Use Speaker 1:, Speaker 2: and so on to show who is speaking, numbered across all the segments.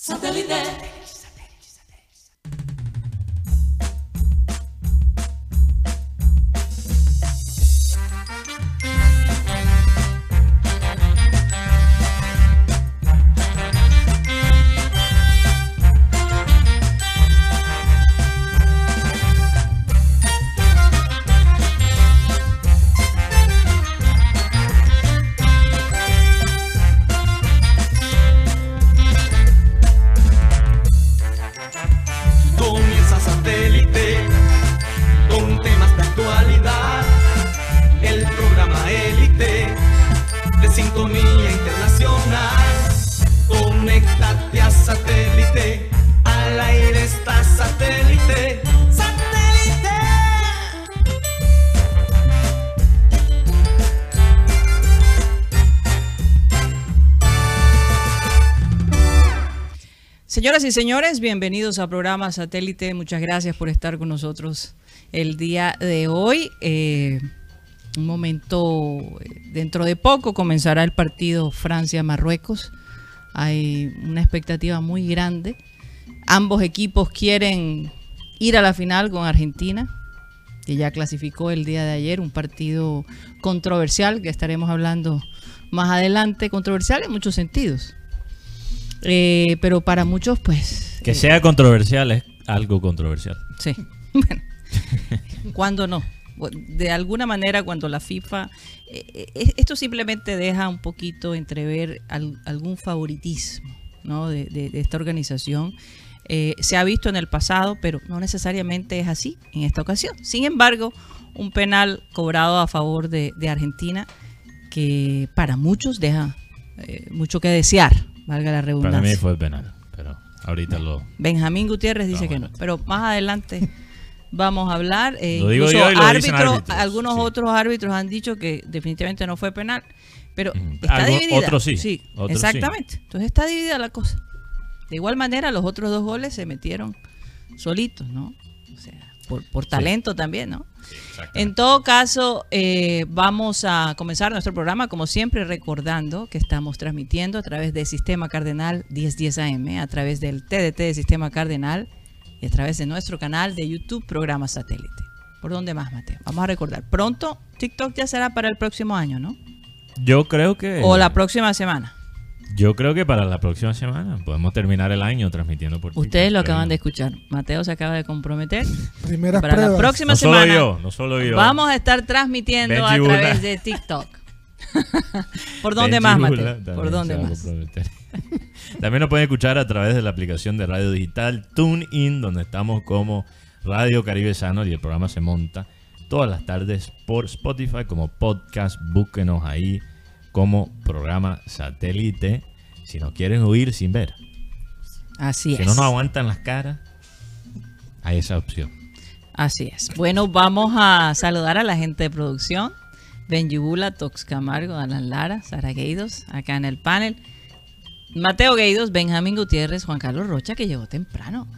Speaker 1: Satellite.
Speaker 2: Y señores, bienvenidos a programa Satélite. Muchas gracias por estar con nosotros el día de hoy. Eh, un momento, eh, dentro de poco comenzará el partido Francia-Marruecos. Hay una expectativa muy grande. Ambos equipos quieren ir a la final con Argentina, que ya clasificó el día de ayer, un partido controversial que estaremos hablando más adelante, controversial en muchos sentidos. Eh, pero para muchos, pues.
Speaker 3: Que
Speaker 2: eh,
Speaker 3: sea controversial es algo controversial.
Speaker 2: Sí. Bueno, cuando no. De alguna manera, cuando la FIFA. eh, eh, esto simplemente deja un poquito entrever al- algún favoritismo ¿no? de, de- de esta organización. Eh, se ha visto en el pasado, pero no necesariamente es así en esta ocasión. Sin embargo, un penal cobrado a favor de, de Argentina que para muchos deja eh, mucho que desear, valga la redundancia.
Speaker 3: Para mí fue penal, pero ahorita lo...
Speaker 2: Benjamín Gutiérrez dice que no, pero más adelante vamos a hablar. Eh,
Speaker 3: Lo digo
Speaker 2: incluso
Speaker 3: yo y lo dicen
Speaker 2: árbitros- algunos
Speaker 3: sí.
Speaker 2: otros árbitros han dicho que definitivamente no fue penal, pero está
Speaker 3: Algo-
Speaker 2: dividida.
Speaker 3: otros sí, sí.
Speaker 2: exactamente. Entonces está dividida la cosa. De igual manera, los otros dos goles se metieron solitos, ¿no? O sea, por, por talento también, ¿no? En todo caso, eh, vamos a comenzar nuestro programa, como siempre, recordando que estamos transmitiendo a través del Sistema Cardenal 1010 AM, a través del TDT de Sistema Cardenal y a través de nuestro canal de YouTube, Programa Satélite. ¿Por dónde más, Mateo? Vamos a recordar. Pronto, TikTok ya será para el próximo año, ¿no?
Speaker 3: Yo creo que...
Speaker 2: O la próxima semana.
Speaker 3: Yo creo que para la próxima semana podemos terminar el año transmitiendo por
Speaker 2: Ustedes lo acaban de escuchar. Mateo se acaba de comprometer.
Speaker 4: Primeras
Speaker 2: Para la próxima
Speaker 3: No solo
Speaker 2: semana
Speaker 3: yo, no solo yo.
Speaker 2: vamos a estar transmitiendo
Speaker 3: Benji
Speaker 2: a
Speaker 3: Bula.
Speaker 2: través de TikTok. ¿Por dónde
Speaker 3: Benji
Speaker 2: más,
Speaker 3: Bula
Speaker 2: Mateo?
Speaker 3: también
Speaker 2: ¿Por dónde más?
Speaker 3: también nos pueden escuchar a través de la aplicación de radio digital TuneIn, donde estamos como Radio Caribe Sano y el programa se monta todas las tardes por Spotify como podcast. Búsquenos ahí como programa satélite. Si nos quieren oír sin ver,
Speaker 2: Así
Speaker 3: si
Speaker 2: es.
Speaker 3: no nos aguantan las caras, hay esa opción.
Speaker 2: Así es. Bueno, vamos a saludar a la gente de producción. Benji Bula, Tox Camargo, Alan Lara, Sara Gueidos, acá en el panel. Mateo Gueidos, Benjamín Gutiérrez, Juan Carlos Rocha, que llegó temprano.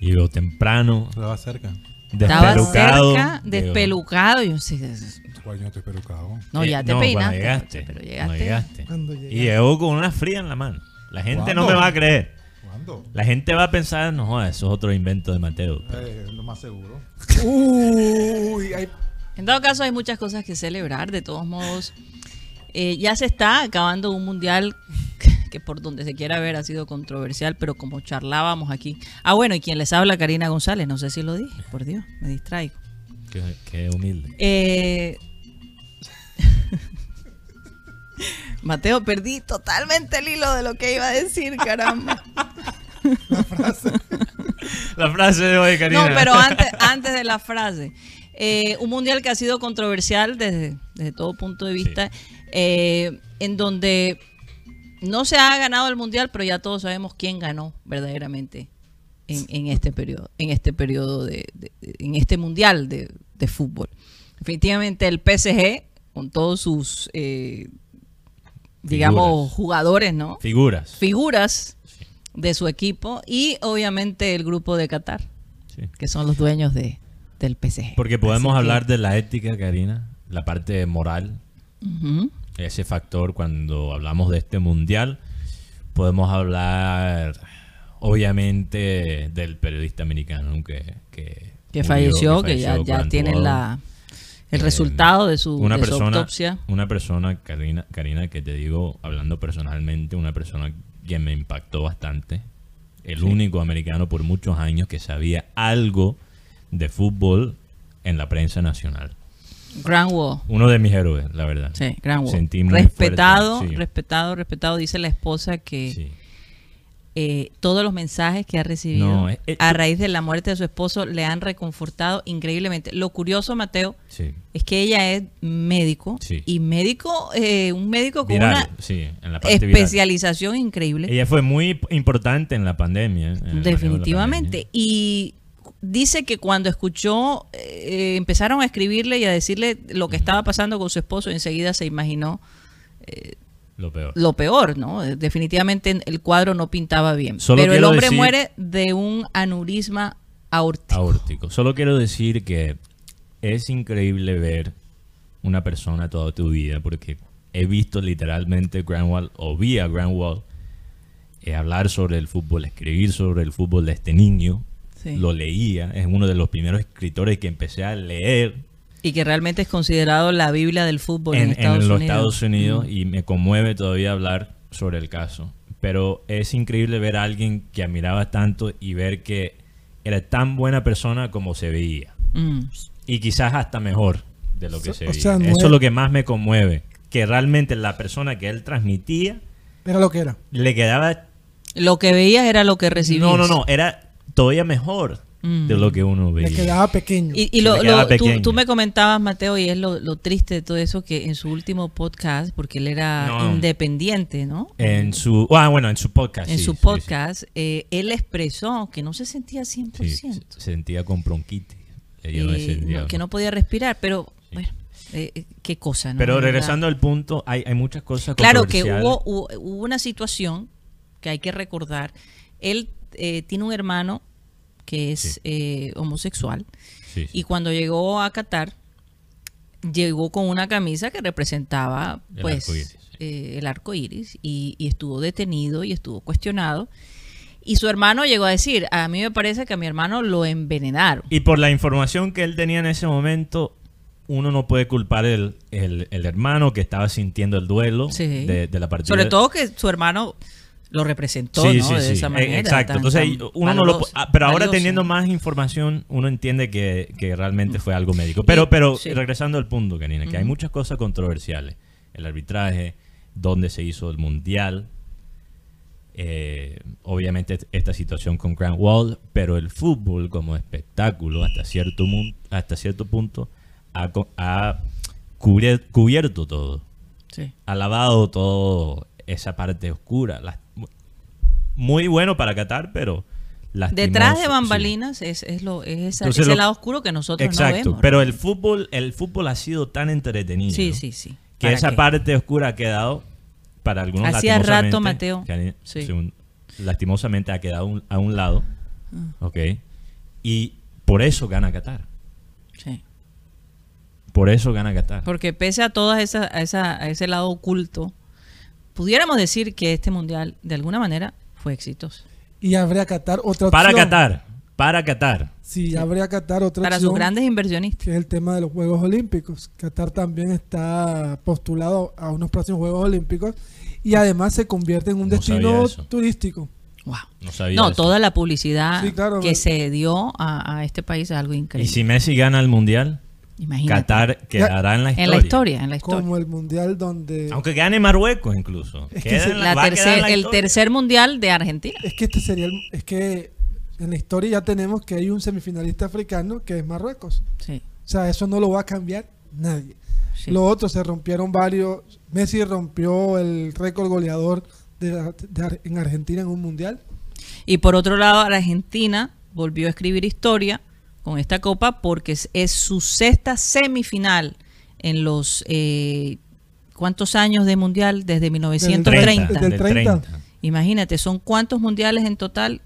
Speaker 3: Y veo temprano,
Speaker 4: Estaba cerca.
Speaker 2: Estaba cerca, despelucado. Yo sé,
Speaker 4: ¿Cuál yo estoy pelucado?
Speaker 2: no,
Speaker 3: eh,
Speaker 2: ya te
Speaker 3: no,
Speaker 2: peinaste.
Speaker 3: llegaste,
Speaker 2: pero
Speaker 3: cuando
Speaker 2: llegaste.
Speaker 3: llegaste.
Speaker 4: ¿Cuándo
Speaker 3: Y
Speaker 4: llegaste?
Speaker 3: llegó con una fría en la mano. La gente no me va a creer.
Speaker 4: ¿Cuándo?
Speaker 3: La gente va a pensar, no, eso es otro invento de Mateo.
Speaker 4: Eh, lo más seguro. Uy, hay...
Speaker 2: En todo caso, hay muchas cosas que celebrar. De todos modos, eh, ya se está acabando un mundial que por donde se quiera ver ha sido controversial, pero como charlábamos aquí. Ah, bueno, y quien les habla, Karina González. No sé si lo dije, por Dios, me distraigo.
Speaker 3: Qué, qué humilde.
Speaker 2: Eh, Mateo, perdí totalmente el hilo de lo que iba a decir, caramba.
Speaker 3: La frase de hoy, Karina.
Speaker 2: No, pero antes, antes de la frase. Eh, un mundial que ha sido controversial desde, desde todo punto de vista, eh, en donde no se ha ganado el mundial, pero ya todos sabemos quién ganó verdaderamente en, en este periodo, en este periodo de, de- de- en este mundial de, de fútbol. Definitivamente el PSG, con todos sus eh, digamos
Speaker 3: Figuras.
Speaker 2: jugadores, ¿no?
Speaker 3: Figuras.
Speaker 2: Figuras de su equipo y obviamente el grupo de Qatar
Speaker 3: Sí.
Speaker 2: que son los dueños de, del PSG.
Speaker 3: Porque podemos
Speaker 2: Así que-
Speaker 3: hablar de la ética, Karina, la parte moral. Ese factor cuando hablamos de este mundial. Podemos hablar obviamente del periodista americano que, que,
Speaker 2: que
Speaker 3: murió,
Speaker 2: falleció, que, ya, ya tienen la, el
Speaker 3: Eh,
Speaker 2: resultado de su,
Speaker 3: una
Speaker 2: de su
Speaker 3: persona,
Speaker 2: autopsia.
Speaker 3: Una persona, Karina, Karina, que te digo, hablando personalmente, una persona que me impactó bastante. El único americano por muchos años que sabía algo de fútbol en la prensa nacional.
Speaker 2: Grand Wall.
Speaker 3: Uno de mis héroes, la verdad.
Speaker 2: Sí, Grand Wall.
Speaker 3: Sentí
Speaker 2: respetado,
Speaker 3: fuerte, sí.
Speaker 2: respetado, respetado. Dice la esposa que
Speaker 3: Sí.
Speaker 2: eh, todos los mensajes que ha recibido
Speaker 3: No, eh, eh,
Speaker 2: a raíz de la muerte de su esposo le han reconfortado increíblemente. Lo curioso, Mateo,
Speaker 3: Sí.
Speaker 2: es que ella es médico
Speaker 3: Sí.
Speaker 2: y médico, eh, un médico con
Speaker 3: Viral,
Speaker 2: una
Speaker 3: sí, en la parte viral.
Speaker 2: especialización increíble.
Speaker 3: Ella fue muy importante en la pandemia. en la
Speaker 2: Definitivamente.
Speaker 3: pandemia.
Speaker 2: Y dice que cuando escuchó, eh, empezaron a escribirle y a decirle lo que estaba pasando con su esposo, enseguida se imaginó
Speaker 3: Lo peor.
Speaker 2: lo peor, ¿no? Eh, Definitivamente el cuadro no pintaba bien.
Speaker 3: Solo
Speaker 2: Pero el hombre
Speaker 3: decir-
Speaker 2: muere de un aneurisma aórtico.
Speaker 3: aórtico. Solo quiero decir que es increíble ver una persona toda tu vida, porque he visto literalmente Grand Wall, o vi a eh, hablar sobre el fútbol, escribir sobre el fútbol de este niño.
Speaker 2: Sí.
Speaker 3: Lo leía, es uno de los primeros escritores que empecé a leer
Speaker 2: Y que realmente es considerado la Biblia del fútbol en,
Speaker 3: en, en
Speaker 2: Estados
Speaker 3: los
Speaker 2: Unidos.
Speaker 3: Estados Unidos
Speaker 2: Mm.
Speaker 3: y me conmueve todavía hablar sobre el caso. Pero es increíble ver a alguien que admiraba tanto y ver que era tan buena persona como se veía.
Speaker 2: Mm.
Speaker 3: Y quizás hasta mejor de lo que
Speaker 4: O
Speaker 3: se
Speaker 4: sea,
Speaker 3: veía.
Speaker 4: no
Speaker 3: Eso
Speaker 4: es-
Speaker 3: es lo que más me conmueve. Que realmente la persona que él transmitía
Speaker 4: Era lo que era.
Speaker 3: le quedaba...
Speaker 2: Lo que veías era lo que recibías.
Speaker 3: No, no, no. Era todavía mejor
Speaker 2: Mm.
Speaker 3: de lo que uno
Speaker 4: Le
Speaker 3: veía.
Speaker 4: quedaba pequeño.
Speaker 2: Y, lo,
Speaker 3: le quedaba
Speaker 2: lo- tú,
Speaker 3: pequeño.
Speaker 2: tú me comentabas, Mateo, y es lo, lo triste de todo eso, que en su último podcast, porque él era
Speaker 3: No.
Speaker 2: independiente, ¿no?
Speaker 3: En su... Ah, bueno, en su podcast.
Speaker 2: en
Speaker 3: sí,
Speaker 2: su
Speaker 3: sí, sí.
Speaker 2: podcast, eh, él expresó que no se sentía 100%.
Speaker 3: Sí, se se sentía con bronquitis. Le
Speaker 2: eh, no- que no podía respirar, pero bueno, eh, eh, qué cosa, ¿no?
Speaker 3: Pero regresando al punto, hay, hay muchas cosas
Speaker 2: Claro que hubo, hubo una situación que hay que recordar. Él eh, tiene un hermano que es
Speaker 3: Sí.
Speaker 2: eh, homosexual
Speaker 3: Sí, sí.
Speaker 2: y cuando llegó a Qatar llegó con una camisa que representaba
Speaker 3: El
Speaker 2: pues
Speaker 3: arco iris, sí.
Speaker 2: eh, el arco iris y, y estuvo detenido y estuvo cuestionado y su hermano llegó a decir a mí me parece que a mi hermano lo envenenaron
Speaker 3: Y por la información que él tenía en ese momento, uno no puede culpar el, el, el hermano que estaba sintiendo el duelo de, de la partida.
Speaker 2: sobre todo que su hermano lo representó
Speaker 3: Sí,
Speaker 2: ¿no?
Speaker 3: sí,
Speaker 2: de esa
Speaker 3: Eh,
Speaker 2: manera
Speaker 3: Exacto.
Speaker 2: tan-
Speaker 3: Entonces,
Speaker 2: tan
Speaker 3: uno no lo. ah, Pero ahora teniendo más información, uno entiende que, que realmente fue algo médico. Pero,
Speaker 2: Y-
Speaker 3: pero
Speaker 2: sí.
Speaker 3: regresando al punto, Karina, que hay muchas cosas controversiales. El arbitraje, dónde se hizo el mundial. eh, obviamente esta situación con Grant Wall, pero el fútbol como espectáculo hasta cierto, hasta cierto punto ha, ha cubier- cubierto todo ha lavado toda esa parte oscura. Las- muy bueno para Qatar, pero lastimoso,
Speaker 2: Detrás de
Speaker 3: sí.
Speaker 2: bambalinas es, es, lo, es esa-
Speaker 3: Entonces
Speaker 2: ese
Speaker 3: lo-
Speaker 2: lado oscuro que nosotros
Speaker 3: Exacto,
Speaker 2: no vemos.
Speaker 3: pero el fútbol, el fútbol ha sido tan entretenido
Speaker 2: Sí, sí, sí.
Speaker 3: que
Speaker 2: ¿Para
Speaker 3: esa
Speaker 2: qué?
Speaker 3: parte oscura ha quedado para algunos
Speaker 2: Hacía rato, Mateo.
Speaker 3: han-
Speaker 2: Sí.
Speaker 3: según- lastimosamente ha quedado un- a un lado,
Speaker 2: Ah.
Speaker 3: ¿ok? Y por eso gana Qatar.
Speaker 2: Sí.
Speaker 3: Por eso gana Qatar.
Speaker 2: Porque pese a todas esas, a, esa- a ese lado oculto, pudiéramos decir que este mundial, de alguna manera, fue exitoso.
Speaker 4: Y habría Qatar otra opción.
Speaker 3: Para Qatar, para Qatar.
Speaker 4: Sí, habría Qatar otra
Speaker 2: Para
Speaker 4: opción.
Speaker 2: sus grandes inversionistas.
Speaker 4: que es el tema de los Juegos Olímpicos. Qatar también está postulado a unos próximos Juegos Olímpicos y además se convierte en un
Speaker 3: No
Speaker 4: destino turístico.
Speaker 2: Wow.
Speaker 3: No sabía
Speaker 2: No, toda la publicidad
Speaker 4: Sí, claro,
Speaker 2: que se dio a, a este país es algo
Speaker 3: Y
Speaker 2: increíble.
Speaker 3: si Messi gana el mundial,
Speaker 2: Imagínate.
Speaker 3: Qatar quedará en la historia.
Speaker 2: en la historia, en la historia.
Speaker 4: Como el mundial donde...
Speaker 3: Aunque gane Marruecos incluso.
Speaker 4: Es que se-
Speaker 2: La tercer-
Speaker 3: la
Speaker 2: el tercer mundial de Argentina.
Speaker 4: Es que este sería el- Es que en la historia ya tenemos que hay un semifinalista africano que es Marruecos.
Speaker 2: Sí,
Speaker 4: O sea, eso no lo va a cambiar nadie.
Speaker 2: sí.
Speaker 4: Lo otro, se rompieron varios. Messi rompió el récord goleador de la- de en Argentina en un mundial.
Speaker 2: Y por otro lado, Argentina volvió a escribir historia con esta copa porque es, es su sexta semifinal en los eh, ¿cuántos años de mundial? Desde 1930.
Speaker 4: Desde el
Speaker 3: del
Speaker 4: 30.
Speaker 2: Imagínate, son cuántos mundiales en total?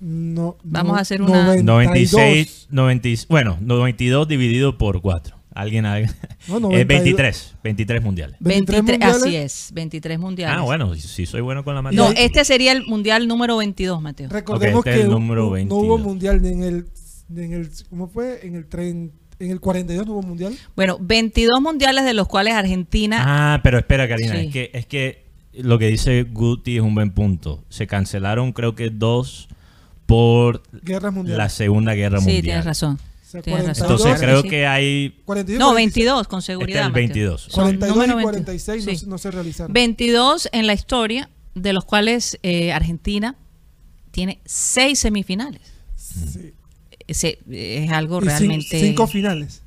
Speaker 4: No,
Speaker 2: Vamos
Speaker 4: no-
Speaker 2: a hacer una-
Speaker 4: 92.
Speaker 3: 96, 90, bueno, 92 dividido por 4. Alguien, alguien.
Speaker 4: No, 92.
Speaker 3: 23, 23 mundiales.
Speaker 4: 23
Speaker 2: 23, así
Speaker 4: mundiales.
Speaker 2: es, 23 mundiales.
Speaker 3: Ah, bueno, si, si soy bueno con la
Speaker 2: No,
Speaker 3: matemática.
Speaker 2: este sería el mundial número 22, Mateo.
Speaker 4: Recordemos
Speaker 3: Ok, este es
Speaker 4: que
Speaker 3: el
Speaker 4: no-
Speaker 3: número
Speaker 4: no,
Speaker 3: 22.
Speaker 4: hubo mundial ni en el, en el ¿cómo fue? En el tren, en el 42 no hubo mundial.
Speaker 2: Bueno, 22 mundiales de los cuales Argentina
Speaker 3: Ah, pero espera, Karina,
Speaker 2: Sí.
Speaker 3: es que es que lo que dice Guti es un buen punto. Se cancelaron creo que dos por
Speaker 4: Guerras
Speaker 3: la. Segunda Guerra
Speaker 2: Sí,
Speaker 3: Mundial.
Speaker 2: tienes razón.
Speaker 4: O sea,
Speaker 2: Tienes razón.
Speaker 3: Entonces creo
Speaker 2: sí.
Speaker 3: que hay
Speaker 4: 42,
Speaker 2: No,
Speaker 4: 46.
Speaker 2: 22 con
Speaker 3: este es
Speaker 2: seguridad.
Speaker 3: el
Speaker 2: Mateo.
Speaker 3: 22.
Speaker 2: Son
Speaker 4: 42
Speaker 2: número
Speaker 4: y
Speaker 2: 20.
Speaker 4: 46 no
Speaker 2: Sí.
Speaker 4: se- no, se realizaron.
Speaker 2: 22 en la historia, de los cuales eh, Argentina tiene seis semifinales.
Speaker 4: Sí.
Speaker 2: Es algo
Speaker 4: Y
Speaker 2: realmente...
Speaker 4: cinco finales.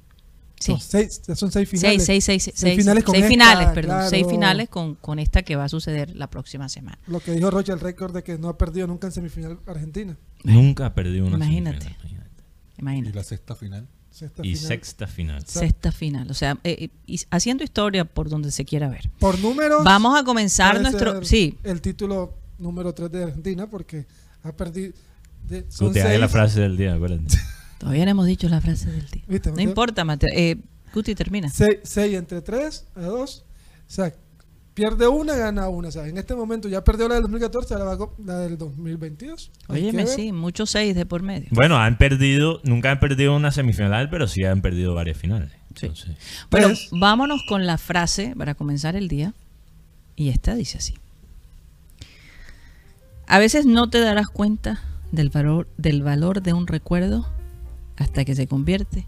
Speaker 2: Sí.
Speaker 4: No, seis, son seis
Speaker 2: Seis,
Speaker 4: finales.
Speaker 2: seis, seis,
Speaker 4: Seis
Speaker 2: seis,
Speaker 4: finales con
Speaker 2: seis
Speaker 4: esta,
Speaker 2: finales, perdón,
Speaker 4: claro.
Speaker 2: seis finales con, con esta que va a suceder la próxima semana.
Speaker 4: Lo que dijo Rocha, el récord de que no ha perdido nunca en semifinal Argentina.
Speaker 3: Nunca ha perdido una
Speaker 2: Imagínate.
Speaker 3: semifinal, imagínate.
Speaker 1: Y la sexta final.
Speaker 4: Sexta
Speaker 3: Y
Speaker 4: final.
Speaker 3: sexta final.
Speaker 2: Sexta final, o sea, eh, eh, haciendo historia por donde se quiera ver.
Speaker 4: Por números.
Speaker 2: Vamos a comenzar nuestro... Sí,
Speaker 4: El título número 3 de Argentina porque ha perdido. De- son
Speaker 3: Guti, la frase del día, acuérdate.
Speaker 2: todavía no hemos dicho la frase del día.
Speaker 4: ¿Viste,
Speaker 2: No importa, Mateo. Eh, Guti, termina.
Speaker 4: 6 entre 3 a 2. O sea, pierde una, gana una. O sea, en este momento ya perdió la del 2014, ahora va con la del 2022. Hay que
Speaker 2: Óyeme, sí, muchos seis de por medio.
Speaker 3: Bueno, han perdido, nunca han perdido una semifinal, pero sí han perdido varias finales.
Speaker 2: Sí.
Speaker 3: Entonces,
Speaker 2: Bueno,
Speaker 4: Tres.
Speaker 2: vámonos con la frase para comenzar el día. Y esta dice así. A veces no te darás cuenta del valor, del valor de un recuerdo hasta que se convierte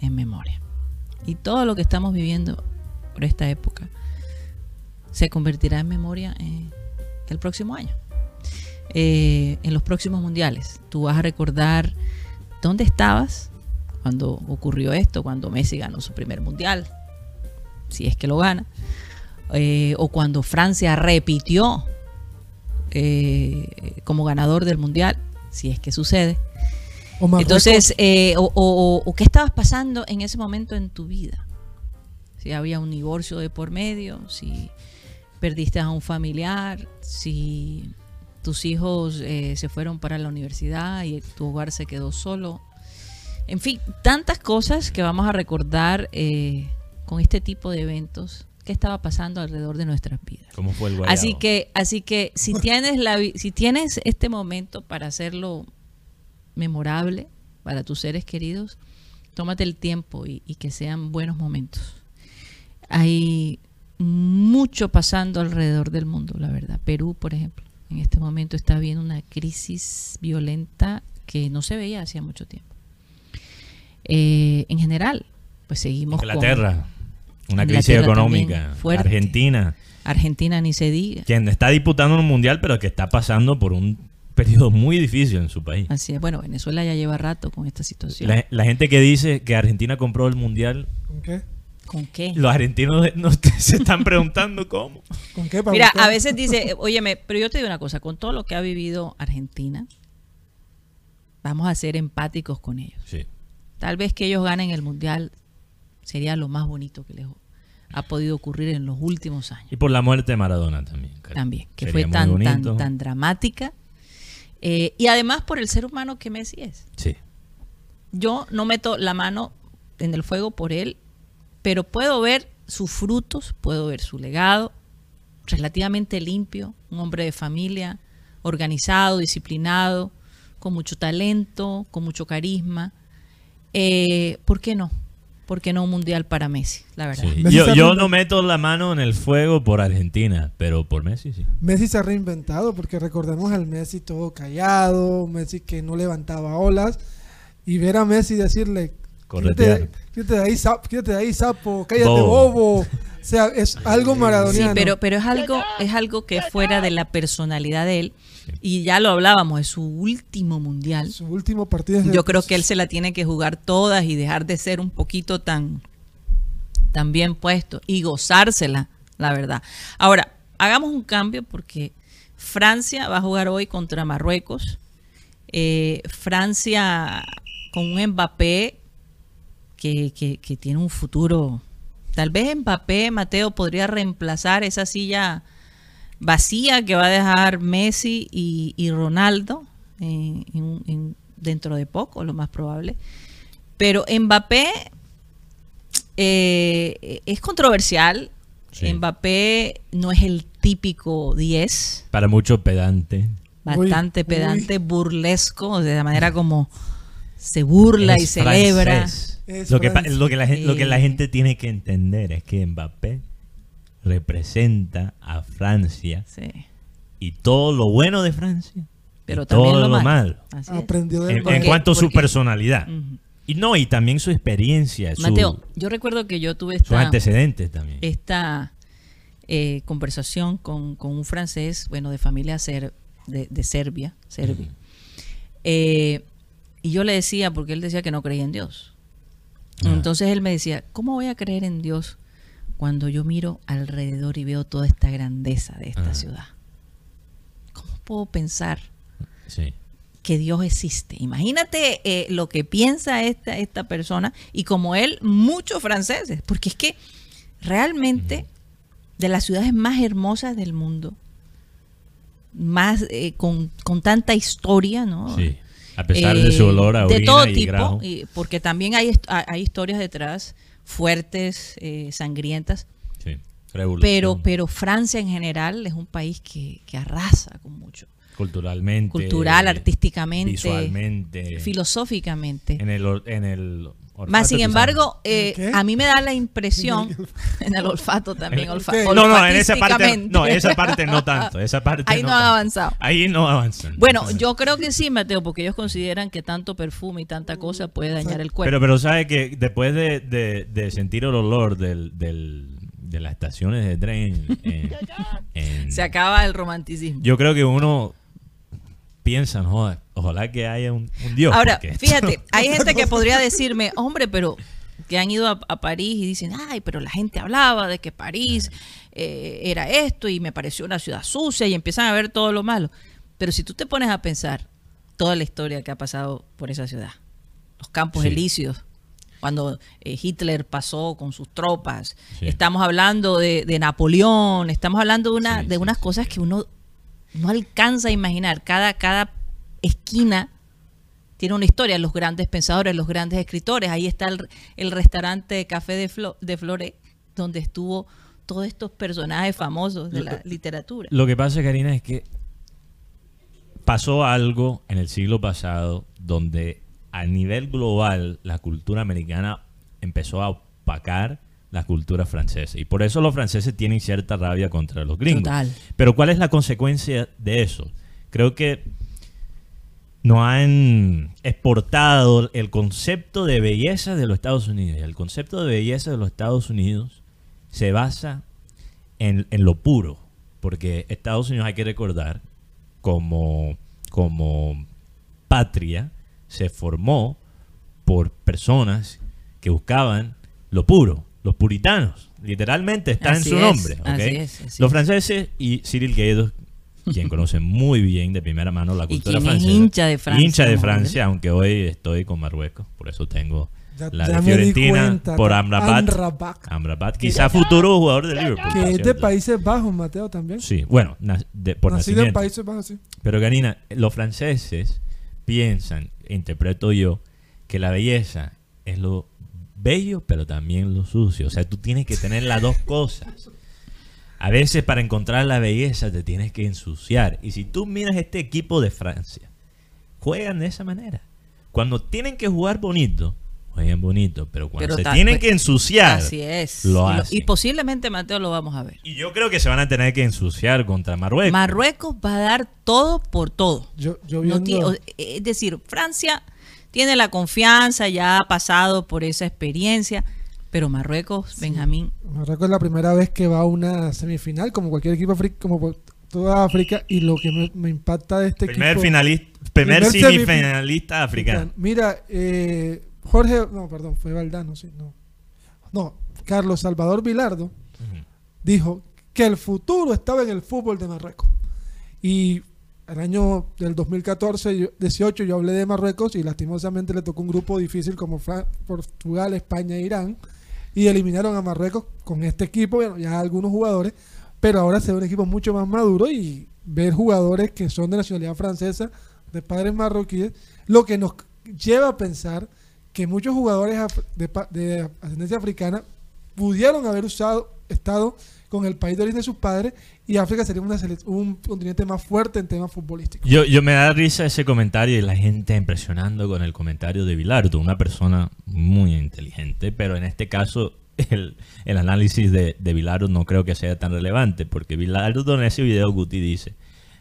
Speaker 2: en memoria. Y todo lo que estamos viviendo por esta época se convertirá en memoria eh, el próximo año. Eh, en los próximos mundiales. Tú vas a recordar dónde estabas cuando ocurrió esto, cuando Messi ganó su primer mundial, si es que lo gana, eh, o cuando Francia repitió como ganador del mundial, si es que sucede.
Speaker 4: O.
Speaker 2: Entonces, eh, o, o- o qué estabas pasando en ese momento en tu vida. Si había un divorcio de por medio, si perdiste a un familiar, si tus hijos eh, se fueron para la universidad y tu hogar se quedó solo. En fin, tantas cosas que vamos a recordar eh, con este tipo de eventos que estaba pasando alrededor de nuestras vidas.
Speaker 3: ¿cómo fue el guayabo?
Speaker 2: Así que, así que si tienes la, si tienes este momento para hacerlo memorable para tus seres queridos, tómate el tiempo y, y que sean buenos momentos. Hay mucho pasando alrededor del mundo, la verdad. Perú, por ejemplo, en este momento está viendo una crisis violenta que no se veía hacía mucho tiempo. Eh, en general, pues seguimos con
Speaker 3: Inglaterra, una crisis económica. Argentina,
Speaker 2: Argentina, ni se diga.
Speaker 3: quien está disputando un mundial, pero que está pasando por un periodo muy difícil en su país.
Speaker 2: Así es. Bueno, Venezuela ya lleva rato con esta situación.
Speaker 3: La, la gente que dice que Argentina compró el mundial,
Speaker 4: ¿Con qué?
Speaker 2: ¿Con qué?
Speaker 3: los argentinos no se están preguntando cómo.
Speaker 4: ¿Con qué? Para
Speaker 2: Mira,
Speaker 4: buscar?
Speaker 2: a veces dice, eh, óyeme, pero yo te digo una cosa, con todo lo que ha vivido Argentina, vamos a ser empáticos con ellos.
Speaker 3: Sí.
Speaker 2: Tal vez que ellos ganen el mundial sería lo más bonito que les ha podido ocurrir en los últimos años.
Speaker 3: Y por la muerte de Maradona también. creo.
Speaker 2: También, que
Speaker 3: Sería
Speaker 2: fue tan, tan, tan dramática. Eh, y además por el ser humano que Messi es.
Speaker 3: Sí.
Speaker 2: Yo no meto la mano en el fuego por él, pero puedo ver sus frutos, puedo ver su legado, relativamente limpio, un hombre de familia, organizado, disciplinado, con mucho talento, con mucho carisma. Eh, ¿Por qué no? ¿Por qué no un mundial para Messi? La verdad.
Speaker 3: Sí. Yo, yo no meto la mano en el fuego por Argentina, pero por Messi sí.
Speaker 4: Messi se ha reinventado porque recordemos al Messi todo callado, Messi que no levantaba olas y ver a Messi decirle
Speaker 3: Corretear.
Speaker 4: quítate, quítate de ahí, sapo, quítate de ahí, sapo, cállate,
Speaker 3: Bobo.
Speaker 4: bobo. O sea, es algo
Speaker 2: Sí,
Speaker 4: maradoniano.
Speaker 2: pero, pero es algo, es algo que fuera de la personalidad de él. Y ya lo hablábamos, es su último mundial.
Speaker 4: Su último partido
Speaker 2: Yo creo que él se la tiene que jugar todas y dejar de ser un poquito tan, tan bien puesto y gozársela, la verdad. Ahora, hagamos un cambio porque Francia va a jugar hoy contra Marruecos. Eh, Francia con un Mbappé que, que- que tiene un futuro. Tal vez Mbappé, Mateo, podría reemplazar esa silla vacía que va a dejar Messi y, y Ronaldo eh, en- en- dentro de poco, lo más probable. Pero Mbappé Eh, es controversial.
Speaker 3: Sí.
Speaker 2: Mbappé no es el típico 10,
Speaker 3: Para muchos pedante.
Speaker 2: bastante
Speaker 4: Uy,
Speaker 2: pedante, burlesco, de la manera como se burla y
Speaker 3: Es
Speaker 2: celebra.
Speaker 3: francés. Lo que, lo, que la, lo que la gente tiene que entender es que Mbappé representa a Francia
Speaker 2: Sí.
Speaker 3: y todo lo bueno de Francia,
Speaker 2: Pero
Speaker 3: y
Speaker 2: también
Speaker 3: todo
Speaker 2: lo
Speaker 3: lo
Speaker 2: malo.
Speaker 4: Aprendió
Speaker 3: En, cuanto a su personalidad. Y no, y también su experiencia, su-
Speaker 2: Mateo, yo recuerdo que yo tuve
Speaker 3: sus
Speaker 2: esta,
Speaker 3: antecedentes también.
Speaker 2: esta eh, conversación con, con un francés, bueno, de familia ser, de, de Serbia, Serbia. Eh, y yo le decía, porque él decía que no creía en Dios.
Speaker 3: Ah.
Speaker 2: Entonces él me decía, ¿cómo voy a creer en Dios cuando yo miro alrededor y veo toda esta grandeza de esta
Speaker 3: Ah.
Speaker 2: ciudad? ¿Cómo puedo pensar
Speaker 3: Sí.
Speaker 2: que Dios existe? Imagínate eh, lo que piensa esta, esta persona y como él, muchos franceses, porque es que realmente de las ciudades más hermosas del mundo, más eh, con, con tanta historia, ¿no?
Speaker 3: Sí. A pesar de su
Speaker 2: Eh,
Speaker 3: olor a orina
Speaker 2: de todo
Speaker 3: y
Speaker 2: tipo, y- porque también hay hay historias detrás fuertes, eh, sangrientas,
Speaker 3: Sí.
Speaker 2: Pero, pero Francia en general es un país que, que arrasa con mucho,
Speaker 3: culturalmente,
Speaker 2: cultural, artísticamente,
Speaker 3: visualmente,
Speaker 2: filosóficamente.
Speaker 3: en el en el olfato,
Speaker 2: Más sin embargo, eh, a mí me da la impresión, en el olfato también, olfa-
Speaker 4: ¿Qué?
Speaker 3: sabes. No, no, en esa parte, no, esa parte no tanto, esa parte
Speaker 2: Ahí no han
Speaker 3: tanto.
Speaker 2: avanzado.
Speaker 3: Ahí no avanzan.
Speaker 2: Bueno, yo creo que sí, Mateo, porque ellos consideran que tanto perfume y tanta cosa puede dañar el cuerpo.
Speaker 3: Pero, pero sabe que después de, de- de sentir el olor del, del- de las estaciones de tren, en- en-
Speaker 2: Se acaba el romanticismo.
Speaker 3: yo creo que uno piensa, no, ojalá que haya un, un Dios.
Speaker 2: Ahora, fíjate, hay gente que podría decirme, hombre, pero que han ido a, a París y dicen, ay, pero la gente hablaba de que París eh, era esto y me pareció una ciudad sucia y empiezan a ver todo lo malo. Pero si tú te pones a pensar toda la historia que ha pasado por esa ciudad, los campos
Speaker 3: Sí.
Speaker 2: elíseos, cuando eh, Hitler pasó con sus tropas,
Speaker 3: Sí.
Speaker 2: estamos hablando de, de Napoleón, estamos hablando de, una,
Speaker 3: Sí,
Speaker 2: de unas cosas que uno no alcanza a imaginar. Cada, cada esquina tiene una historia. Los grandes pensadores, los grandes escritores. Ahí está el, el restaurante Café de, Flo- de Flores, donde estuvo todos estos personajes famosos de la literatura.
Speaker 3: Lo que pasa, Karina, es que pasó algo en el siglo pasado donde a nivel global la cultura americana empezó a opacar la cultura francesa. Y por eso los franceses tienen cierta rabia contra los gringos.
Speaker 2: Total.
Speaker 3: Pero ¿cuál es la consecuencia de eso? Creo que no han exportado el concepto de belleza de los Estados Unidos. El concepto de belleza de los Estados Unidos se basa en, en lo puro. Porque Estados Unidos hay que recordar como, como patria se formó por personas que buscaban lo puro, los puritanos. Literalmente está
Speaker 2: Así
Speaker 3: en su
Speaker 2: es,
Speaker 3: nombre. ¿ok?
Speaker 2: así es, así
Speaker 3: los
Speaker 2: es.
Speaker 3: franceses y Cyril Gaydos, quien conoce muy bien de primera mano la
Speaker 2: Y
Speaker 3: cultura
Speaker 2: es
Speaker 3: francesa.
Speaker 2: hincha de Francia,
Speaker 3: Hincha de. Francia, aunque hoy estoy con Marruecos, por eso tengo
Speaker 4: Ya-
Speaker 3: la
Speaker 4: ya
Speaker 3: de Fiorentina
Speaker 4: cuenta,
Speaker 3: por Amrabat.
Speaker 4: Amrabat.
Speaker 3: Amrabat, quizá futuro jugador de Liverpool.
Speaker 4: Que es de. Países Bajos, Mateo, también.
Speaker 3: Sí, bueno, na- de- por
Speaker 4: Nacido en
Speaker 3: nacimiento.
Speaker 4: Países Bajos, sí.
Speaker 3: Pero Karina, los franceses piensan, interpreto yo, que la belleza es lo bello, pero también lo sucio. O sea, tú tienes que tener las dos cosas. A veces para encontrar la belleza te tienes que ensuciar. Y si tú miras este equipo de Francia, juegan de esa manera. Cuando tienen que jugar bonito, juegan bonito. Pero cuando
Speaker 2: Pero
Speaker 3: se tienen
Speaker 2: pues,
Speaker 3: que ensuciar,
Speaker 2: Así es.
Speaker 3: lo hacen.
Speaker 2: y posiblemente, Mateo, lo vamos a ver.
Speaker 3: Y yo creo que se van a tener que ensuciar contra Marruecos.
Speaker 2: Marruecos va a dar todo por todo.
Speaker 4: Yo, yo
Speaker 2: No
Speaker 4: viendo,
Speaker 2: ti- o- es decir, Francia tiene la confianza, ya ha pasado por esa experiencia, pero Marruecos, Benjamín,
Speaker 4: Marruecos es la primera vez que va a una semifinal, como cualquier equipo africano, como toda África, y lo que me, me impacta de este
Speaker 3: primer
Speaker 4: equipo...
Speaker 3: finalista, primer,
Speaker 4: Primer semifin-
Speaker 3: semifinalista africano.
Speaker 4: Mira, eh, Jorge, no, perdón, fue Valdano, sí, no. No, Carlos Salvador Vilardo dijo que el futuro estaba en el fútbol de Marruecos. Y el año del 2014, yo- 18, yo hablé de Marruecos y lastimosamente le tocó un grupo difícil como Fra- Portugal, España e Irán. Y eliminaron a Marruecos con este equipo, ya algunos jugadores, pero ahora se ve un equipo mucho más maduro y ver jugadores que son de nacionalidad francesa, de padres marroquíes, lo que nos lleva a pensar que muchos jugadores de, de ascendencia africana pudieron haber usado, estado con el país de origen de sus padres y África sería una un continente más fuerte en temas futbolísticos.
Speaker 3: Yo, yo me da risa ese comentario y la gente impresionando con el comentario de Bilardo, una persona muy inteligente, pero en este caso el, análisis de, de Bilardo no creo que sea tan relevante, porque Bilardo en ese video Guti dice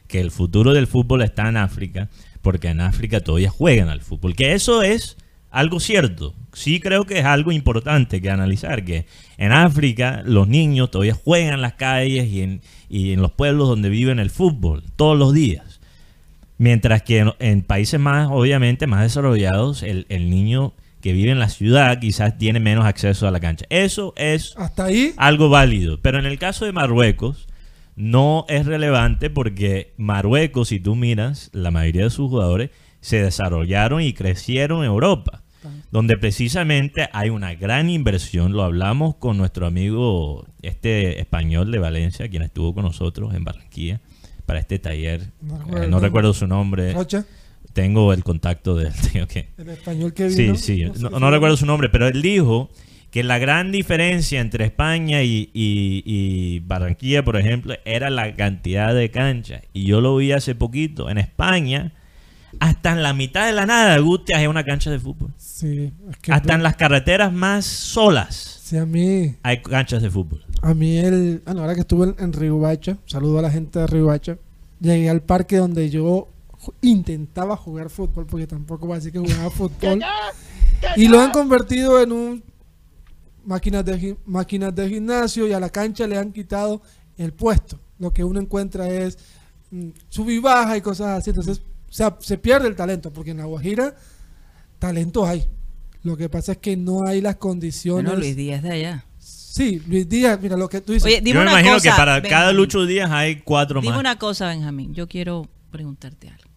Speaker 3: que el futuro del fútbol está en África, porque en África todavía juegan al fútbol, que eso es algo cierto. Sí creo que es algo importante que analizar, que en África los niños todavía juegan en las calles y en, y en los pueblos donde viven el fútbol todos los días. Mientras que en, en países más, obviamente, más desarrollados, el, el niño que vive en la ciudad quizás tiene menos acceso a la cancha. Eso es
Speaker 4: Hasta ahí,
Speaker 3: algo válido. Pero en el caso de Marruecos, no es relevante porque Marruecos, si tú miras, la mayoría de sus jugadores se desarrollaron y crecieron en Europa, donde precisamente hay una gran inversión. Lo hablamos con nuestro amigo este español de Valencia, quien estuvo con nosotros en Barranquilla para este taller.
Speaker 4: No
Speaker 3: Eh,
Speaker 4: recuerdo.
Speaker 3: no recuerdo su nombre.
Speaker 4: Rocha,
Speaker 3: Tengo el contacto de él. tengo que-
Speaker 4: el español que
Speaker 3: Sí,
Speaker 4: vino.
Speaker 3: sí,
Speaker 4: sé
Speaker 3: no, recuerdo su nombre, pero él dijo que la gran diferencia entre España y, y- y Barranquilla, por ejemplo, era la cantidad de canchas. Y yo lo vi hace poquito. En España, hasta en la mitad de la nada, Guti, hay una cancha de fútbol.
Speaker 4: Sí, es que
Speaker 3: Hasta en las carreteras más solas
Speaker 4: sí, a mí,
Speaker 3: hay canchas de fútbol.
Speaker 4: a mí el, bueno, ahora que estuve en, en Riohacha, saludo a la gente de Riohacha, llegué al parque donde yo intentaba jugar fútbol, porque tampoco decir que jugaba fútbol, y lo han convertido en un máquinas de, máquinas de gimnasio y a la cancha le han quitado el puesto. Lo que uno encuentra es mm, sub y baja y cosas así. Entonces, o sea, se pierde el talento, porque en la Guajira talento hay. Lo que pasa es que no hay las condiciones.
Speaker 2: Bueno, Luis Díaz de allá.
Speaker 4: Sí, Luis Díaz, mira lo que tú dices.
Speaker 2: Oye, dime
Speaker 3: yo me
Speaker 2: una
Speaker 3: imagino
Speaker 2: cosa,
Speaker 3: que para cada. Lucho Díaz hay cuatro
Speaker 2: Dime
Speaker 3: más.
Speaker 2: una cosa, Benjamín. Yo quiero preguntarte algo.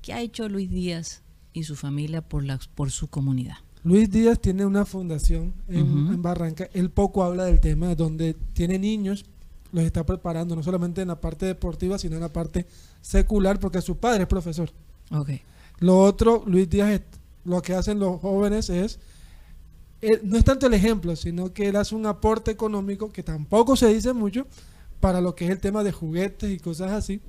Speaker 2: ¿Qué ha hecho Luis Díaz y su familia por, la, por su comunidad?
Speaker 4: Luis Díaz tiene una fundación en Barranca. Él poco habla del tema, donde tiene niños, los está preparando, no solamente en la parte deportiva, sino en la parte secular, porque su padre es profesor.
Speaker 2: Ok.
Speaker 4: Lo otro, Luis Díaz, lo que hacen los jóvenes es, él- no es tanto el ejemplo, sino que él hace un aporte económico que tampoco se dice mucho para lo que es el tema de juguetes y cosas así.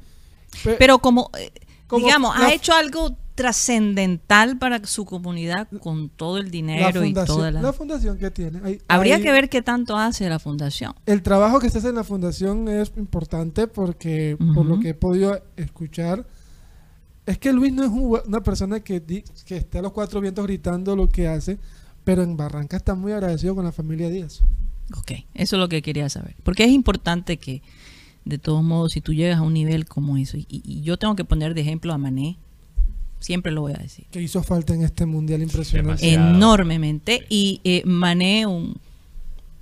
Speaker 4: Pe-
Speaker 2: Pero como, eh,
Speaker 4: Como
Speaker 2: digamos,
Speaker 4: la-
Speaker 2: ha hecho algo trascendental para su comunidad con todo el dinero y toda la...
Speaker 4: la fundación que tiene. hay-
Speaker 2: Habría
Speaker 4: hay-
Speaker 2: que ver qué tanto hace la fundación.
Speaker 4: El trabajo que se hace en la fundación es importante porque, por lo que he podido escuchar, es que Luis no es un una persona que, di- que esté a los cuatro vientos gritando lo que hace, pero en Barranca está muy agradecido con la familia Díaz.
Speaker 2: Ok, eso es lo que quería saber. Porque es importante que, de todos modos, si tú llegas a un nivel como eso, y, y yo tengo que poner de ejemplo a Mané, siempre lo voy a decir,
Speaker 4: Que hizo falta en este mundial impresionante.
Speaker 3: Demasiado.
Speaker 2: enormemente.
Speaker 3: Sí.
Speaker 2: Y eh, Mané, un,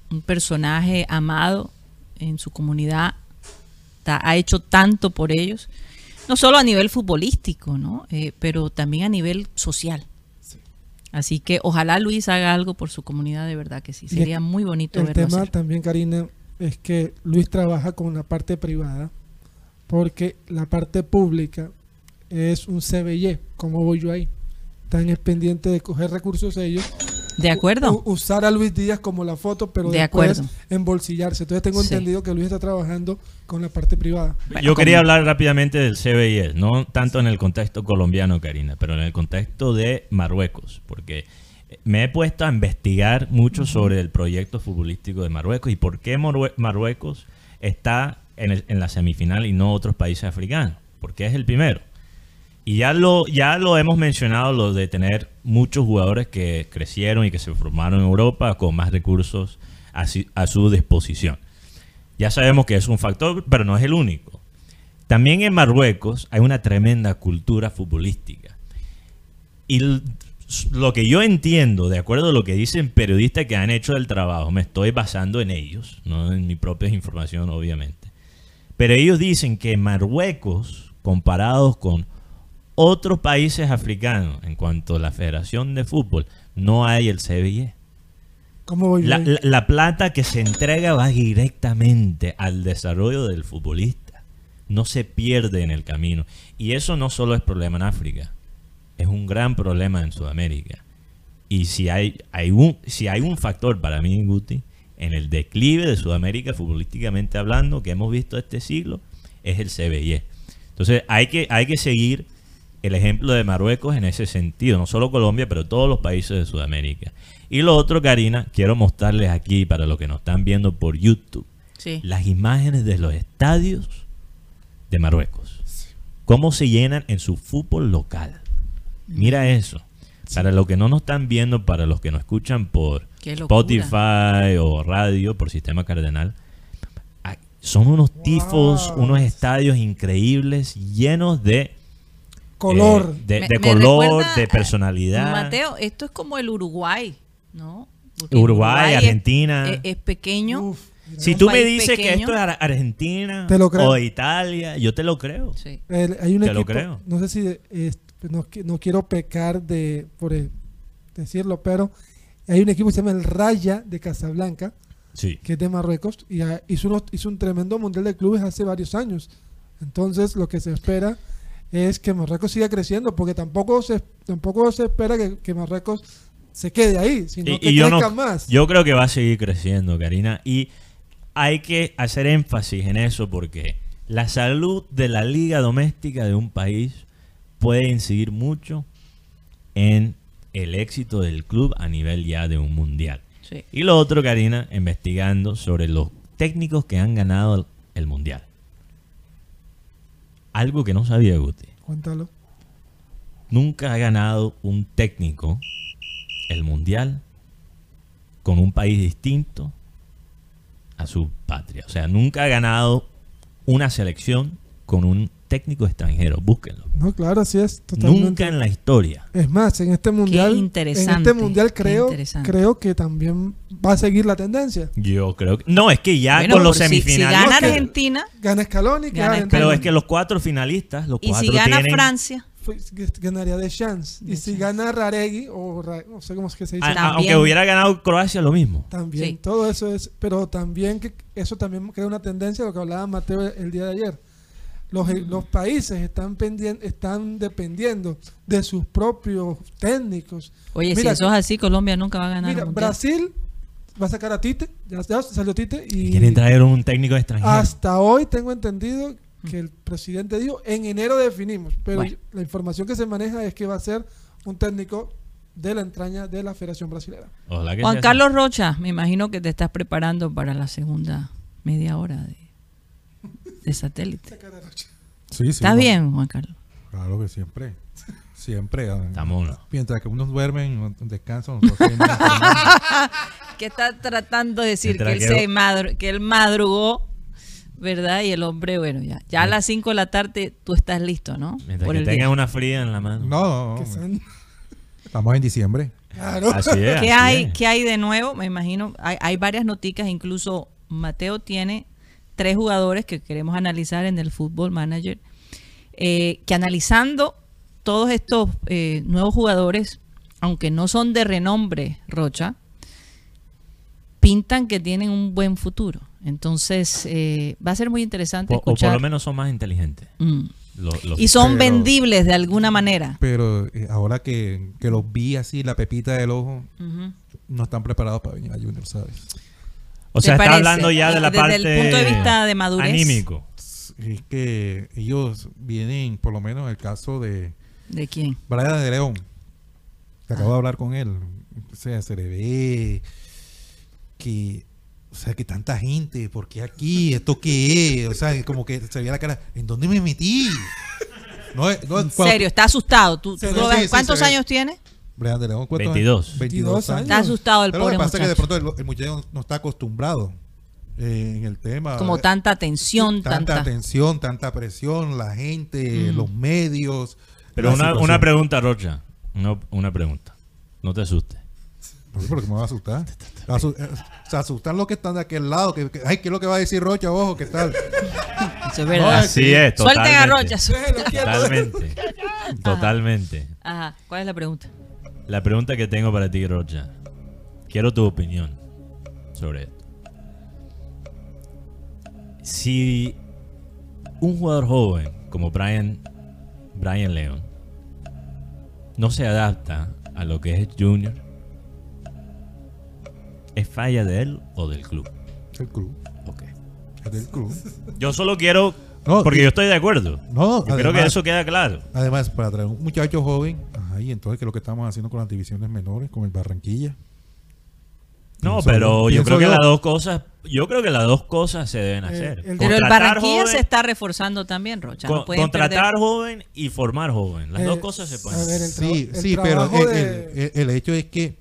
Speaker 2: un personaje amado en su comunidad, ta- ha hecho tanto por ellos, no solo a nivel futbolístico, ¿no? Eh, pero también a nivel social. Así que ojalá Luis haga algo por su comunidad, de verdad que sí.
Speaker 4: Y
Speaker 2: Sería muy bonito
Speaker 4: El
Speaker 2: verlo
Speaker 4: tema
Speaker 2: hacer.
Speaker 4: también, Karina, es que Luis trabaja con la parte privada porque la parte pública es un CBY. ¿Cómo voy yo ahí? Están es pendiente de coger recursos ellos
Speaker 2: De acuerdo.
Speaker 4: usar a Luis Díaz como la foto, pero
Speaker 2: De
Speaker 4: después
Speaker 2: acuerdo.
Speaker 4: embolsillarse. Entonces tengo
Speaker 2: Sí.
Speaker 4: entendido que Luis está trabajando con la parte privada.
Speaker 2: Bueno,
Speaker 3: Yo quería hablar rápidamente del CBIS, no tanto en el contexto colombiano, Karina, pero en el contexto de Marruecos, porque me he puesto a investigar mucho sobre el proyecto futbolístico de Marruecos y por qué Marrue- Marruecos está en, el- en la semifinal y no otros países africanos, porque es el primero. Y ya lo, ya lo hemos mencionado, lo de tener muchos jugadores que crecieron y que se formaron en Europa con más recursos a, a su disposición. Ya sabemos que es un factor, pero no es el único. También en Marruecos hay una tremenda cultura futbolística. Y lo que yo entiendo, de acuerdo a lo que dicen periodistas que han hecho el trabajo, me estoy basando en ellos, no en mi propia información, obviamente. Pero ellos dicen que Marruecos, comparados con otros países africanos en cuanto a la Federación de Fútbol, no hay el CBI.
Speaker 4: ¿Cómo voy yo
Speaker 3: La,
Speaker 4: ahí?
Speaker 3: la- la plata que se entrega va directamente al desarrollo del futbolista. No se pierde en el camino. Y eso no solo es problema en África, es un gran problema en Sudamérica. Y si hay, hay un, si hay un factor para mí, Guti, en el declive de Sudamérica, futbolísticamente hablando, que hemos visto este siglo, es el CBI. Entonces hay que, hay que seguir el ejemplo de Marruecos en ese sentido, no solo Colombia, pero todos los países de Sudamérica. Y lo otro, Karina, quiero mostrarles aquí para los que nos están viendo por YouTube,
Speaker 2: Sí.
Speaker 3: las imágenes de los estadios de Marruecos. Cómo se llenan en su fútbol local. Mira eso. Para los que no nos están viendo, para los que nos escuchan por. Spotify o radio, por sistema cardenal, son unos tifos,
Speaker 4: Wow.
Speaker 3: unos estadios increíbles, llenos de
Speaker 4: Color.
Speaker 3: eh, de,
Speaker 2: Me-
Speaker 3: de
Speaker 2: me
Speaker 3: color, de
Speaker 2: eh,
Speaker 3: personalidad.
Speaker 2: Mateo, esto es como el Uruguay, ¿no? Porque
Speaker 3: Uruguay, Argentina.
Speaker 2: Es, es pequeño.
Speaker 4: Uf.
Speaker 3: Si tú me dices que esto es Ar- Argentina
Speaker 4: Te lo creo.
Speaker 3: o Italia, yo te lo creo.
Speaker 2: Sí.
Speaker 4: El- hay un
Speaker 3: Te lo
Speaker 4: equipo,
Speaker 3: creo.
Speaker 4: no sé si eh, no, qui- no quiero pecar de por decirlo, pero hay un equipo que se llama el Raya de Casablanca,
Speaker 3: Sí.
Speaker 4: que es de Marruecos, y hizo, unos- hizo un tremendo mundial de clubes hace varios años. Entonces, lo que se espera es que Marruecos siga creciendo, porque tampoco se, tampoco se espera que, que Marruecos se quede ahí, sino
Speaker 3: Y,
Speaker 4: que
Speaker 3: y yo,
Speaker 4: crezca
Speaker 3: no,
Speaker 4: más.
Speaker 3: yo creo que va a seguir creciendo, Karina. Y hay que hacer énfasis en eso porque la salud de la liga doméstica de un país puede incidir mucho en el éxito del club a nivel ya de un mundial.
Speaker 2: Sí.
Speaker 3: Y lo otro, Karina, investigando sobre los técnicos que han ganado el mundial. Algo que no sabía Guti.
Speaker 4: Cuéntalo.
Speaker 3: Nunca ha ganado un técnico el mundial con un país distinto a su patria. O sea, nunca ha ganado una selección con un técnico extranjero. Búsquenlo.
Speaker 4: No, claro, así es. Totalmente.
Speaker 3: Nunca en la historia.
Speaker 4: Es más, en este mundial,
Speaker 2: interesante,
Speaker 4: en este mundial creo,
Speaker 2: interesante.
Speaker 4: creo que también va a seguir la tendencia.
Speaker 3: Yo creo que... No, es que ya
Speaker 2: Bueno,
Speaker 3: con los
Speaker 2: por si- si,
Speaker 3: semifinales...
Speaker 2: gana Argentina
Speaker 4: Gana Scaloni,
Speaker 2: Gana
Speaker 3: Pero es que los cuatro finalistas, los
Speaker 2: y
Speaker 3: cuatro
Speaker 2: si gana
Speaker 3: tienen...
Speaker 2: Francia,
Speaker 4: ganaría de chance.
Speaker 2: De
Speaker 4: y si
Speaker 2: chance.
Speaker 4: gana Raregui, o Ra- no sé cómo es que se dice,
Speaker 3: a- a-
Speaker 2: También.
Speaker 3: aunque hubiera ganado Croacia, lo mismo.
Speaker 4: también.
Speaker 2: Sí.
Speaker 4: Todo eso es. Pero también que eso también crea una tendencia, lo que hablaba Mateo el día de ayer. Los,
Speaker 2: Mm.
Speaker 4: los países están, están dependiendo de sus propios técnicos.
Speaker 2: oye,
Speaker 4: Mira,
Speaker 2: si eso es así, Colombia nunca va a ganar.
Speaker 4: Mira. Brasil va a sacar a Tite, ya, ya salió Tite y
Speaker 3: Quieren traer un técnico extranjero.
Speaker 4: hasta hoy tengo entendido que el presidente dijo en enero definimos, pero
Speaker 2: Bueno.
Speaker 4: la información que se maneja es que va a ser un técnico de la entraña de la Federación Brasilera.
Speaker 3: Ojalá que
Speaker 2: Juan. Carlos Rocha, me imagino que te estás preparando para la segunda media hora de, de satélite.
Speaker 1: Sí, sí.
Speaker 2: ¿Estás
Speaker 1: no,
Speaker 2: bien, Juan Carlos?
Speaker 1: Claro que siempre. Siempre. ah,
Speaker 3: Estamos...
Speaker 1: Mientras que unos duermen, descansan, nosotros.
Speaker 2: Que está tratando de decir que él,
Speaker 3: que-
Speaker 2: se madru- que él madrugó, ¿verdad? Y el hombre, bueno, ya, ya a las 5 de la tarde tú estás listo, ¿no?
Speaker 3: Mientras
Speaker 2: Por
Speaker 3: que
Speaker 2: día.
Speaker 3: una fría en la mano.
Speaker 1: No, no, no. Estamos en diciembre.
Speaker 4: claro.
Speaker 3: Así es.
Speaker 2: ¿Qué
Speaker 3: así
Speaker 2: hay,
Speaker 3: es.
Speaker 2: ¿Qué hay de nuevo? Me imagino, hay, hay varias noticias, incluso Mateo tiene tres jugadores que queremos analizar en el Football Manager, eh, que analizando todos estos eh, nuevos jugadores, aunque no son de renombre, Rocha, pintan que tienen un buen futuro. Entonces, eh, va a ser muy interesante
Speaker 3: O, o por lo menos son más inteligentes.
Speaker 2: Mm.
Speaker 3: Los-
Speaker 2: Y son
Speaker 1: Pero-
Speaker 2: vendibles de alguna manera.
Speaker 1: Pero eh, ahora que, que los vi así, la pepita del ojo, no están preparados para venir a Junior, ¿sabes?
Speaker 3: O sea,
Speaker 2: ¿Te
Speaker 3: está
Speaker 2: parece?
Speaker 3: hablando ya de la
Speaker 2: Desde
Speaker 3: parte
Speaker 2: el punto de vista de madurez.
Speaker 3: anímico.
Speaker 1: Es que ellos vienen, por lo menos en el caso de
Speaker 2: ¿De quién?
Speaker 1: Brian de León, que acabo
Speaker 2: Ah.
Speaker 1: de hablar con él. O sea, se le ve que, o sea, que tanta gente, ¿por qué aquí? ¿Esto qué es? O sea, como que se veía la cara, ¿en dónde me metí? No,
Speaker 2: En serio, está asustado. ¿Tú, tú
Speaker 1: Sí,
Speaker 2: lo
Speaker 1: sí,
Speaker 2: ves?
Speaker 1: sí,
Speaker 2: ¿Cuántos años tiene?
Speaker 1: Brian de León, ¿cuántos
Speaker 3: 22.
Speaker 1: años?
Speaker 4: 22 años.
Speaker 2: Está asustado el
Speaker 1: Pero lo
Speaker 2: pobre
Speaker 1: que pasa es que de pronto el, el muchacho no está acostumbrado eh, en el tema.
Speaker 2: Como
Speaker 1: eh,
Speaker 2: tanta tensión,
Speaker 1: tanta
Speaker 2: tanta...
Speaker 1: atención, tanta presión, la gente,
Speaker 2: Mm.
Speaker 1: los medios.
Speaker 3: Pero una, una pregunta, Rocha. Una, una pregunta. No te asustes.
Speaker 1: ¿Por qué? Porque me va a asustar. Asu- eh, Se asustan los que están de aquel lado. Que, que- ay, ¿qué es lo que va a decir Rocha? Ojo, ¿qué tal?
Speaker 2: Eso es verdad.
Speaker 3: Así es,
Speaker 2: Suelten a
Speaker 3: totalmente.
Speaker 2: Rocha. su-
Speaker 4: Déjelo quieto.
Speaker 3: Totalmente. Totalmente.
Speaker 2: Ajá. ¿Cuál es la pregunta?
Speaker 3: La pregunta que tengo para ti, Rocha. Quiero tu opinión sobre esto. Si un jugador joven como Brian, Brian Leon no se adapta a lo que es Junior, ¿Es falla de él o del club?
Speaker 1: El club.
Speaker 3: Ok.
Speaker 1: Del club.
Speaker 3: Yo solo quiero.
Speaker 1: No,
Speaker 3: porque
Speaker 1: y-
Speaker 3: yo estoy de acuerdo.
Speaker 1: No,
Speaker 3: Yo creo que eso queda claro.
Speaker 1: Además, para traer un muchacho joven, y entonces, ¿qué es lo que estamos haciendo con las divisiones menores, con el Barranquilla?
Speaker 3: No,
Speaker 1: Pienso
Speaker 3: pero
Speaker 1: yo-
Speaker 3: creo que las dos cosas. Yo creo que las dos cosas se deben hacer.
Speaker 4: el-
Speaker 2: Pero el Barranquilla
Speaker 3: joven,
Speaker 2: se está reforzando también, Rocha. no
Speaker 3: con-
Speaker 2: pueden
Speaker 3: contratar
Speaker 2: perder-
Speaker 3: joven y formar joven. Las
Speaker 4: Eh,
Speaker 3: dos cosas se pueden hacer.
Speaker 1: Sí, sí, pero
Speaker 4: de-
Speaker 1: el- el hecho es que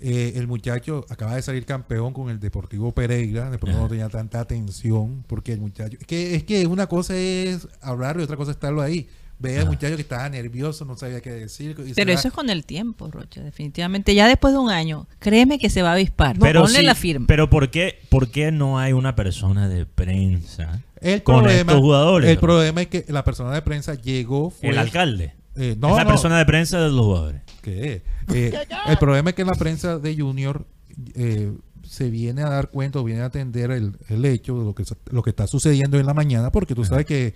Speaker 1: eh, el muchacho acaba de salir campeón con el Deportivo Pereira, de pronto no tenía tanta atención, porque el muchacho, es que, es que una cosa es hablarlo y otra cosa es estarlo ahí. Ve al muchacho que estaba nervioso, no sabía qué decir.
Speaker 2: Pero eso es con el tiempo, Rocha, definitivamente. Ya después de un año, créeme que se va a avispar.
Speaker 3: pero
Speaker 2: Ponle
Speaker 3: sí,
Speaker 2: la firma.
Speaker 3: Pero ¿por qué, ¿por qué no hay una persona de prensa
Speaker 1: el
Speaker 3: con
Speaker 1: problema,
Speaker 3: estos jugadores?
Speaker 1: El problema es que la persona de prensa llegó. Fue,
Speaker 3: el alcalde.
Speaker 1: eh, no,
Speaker 3: es la
Speaker 1: no,
Speaker 3: persona de prensa de los jugadores.
Speaker 1: ¿qué? Eh, el problema es que la prensa de Junior eh, se viene a dar cuenta o viene a atender el, el hecho de lo que, lo que está sucediendo en la mañana, porque tú sabes que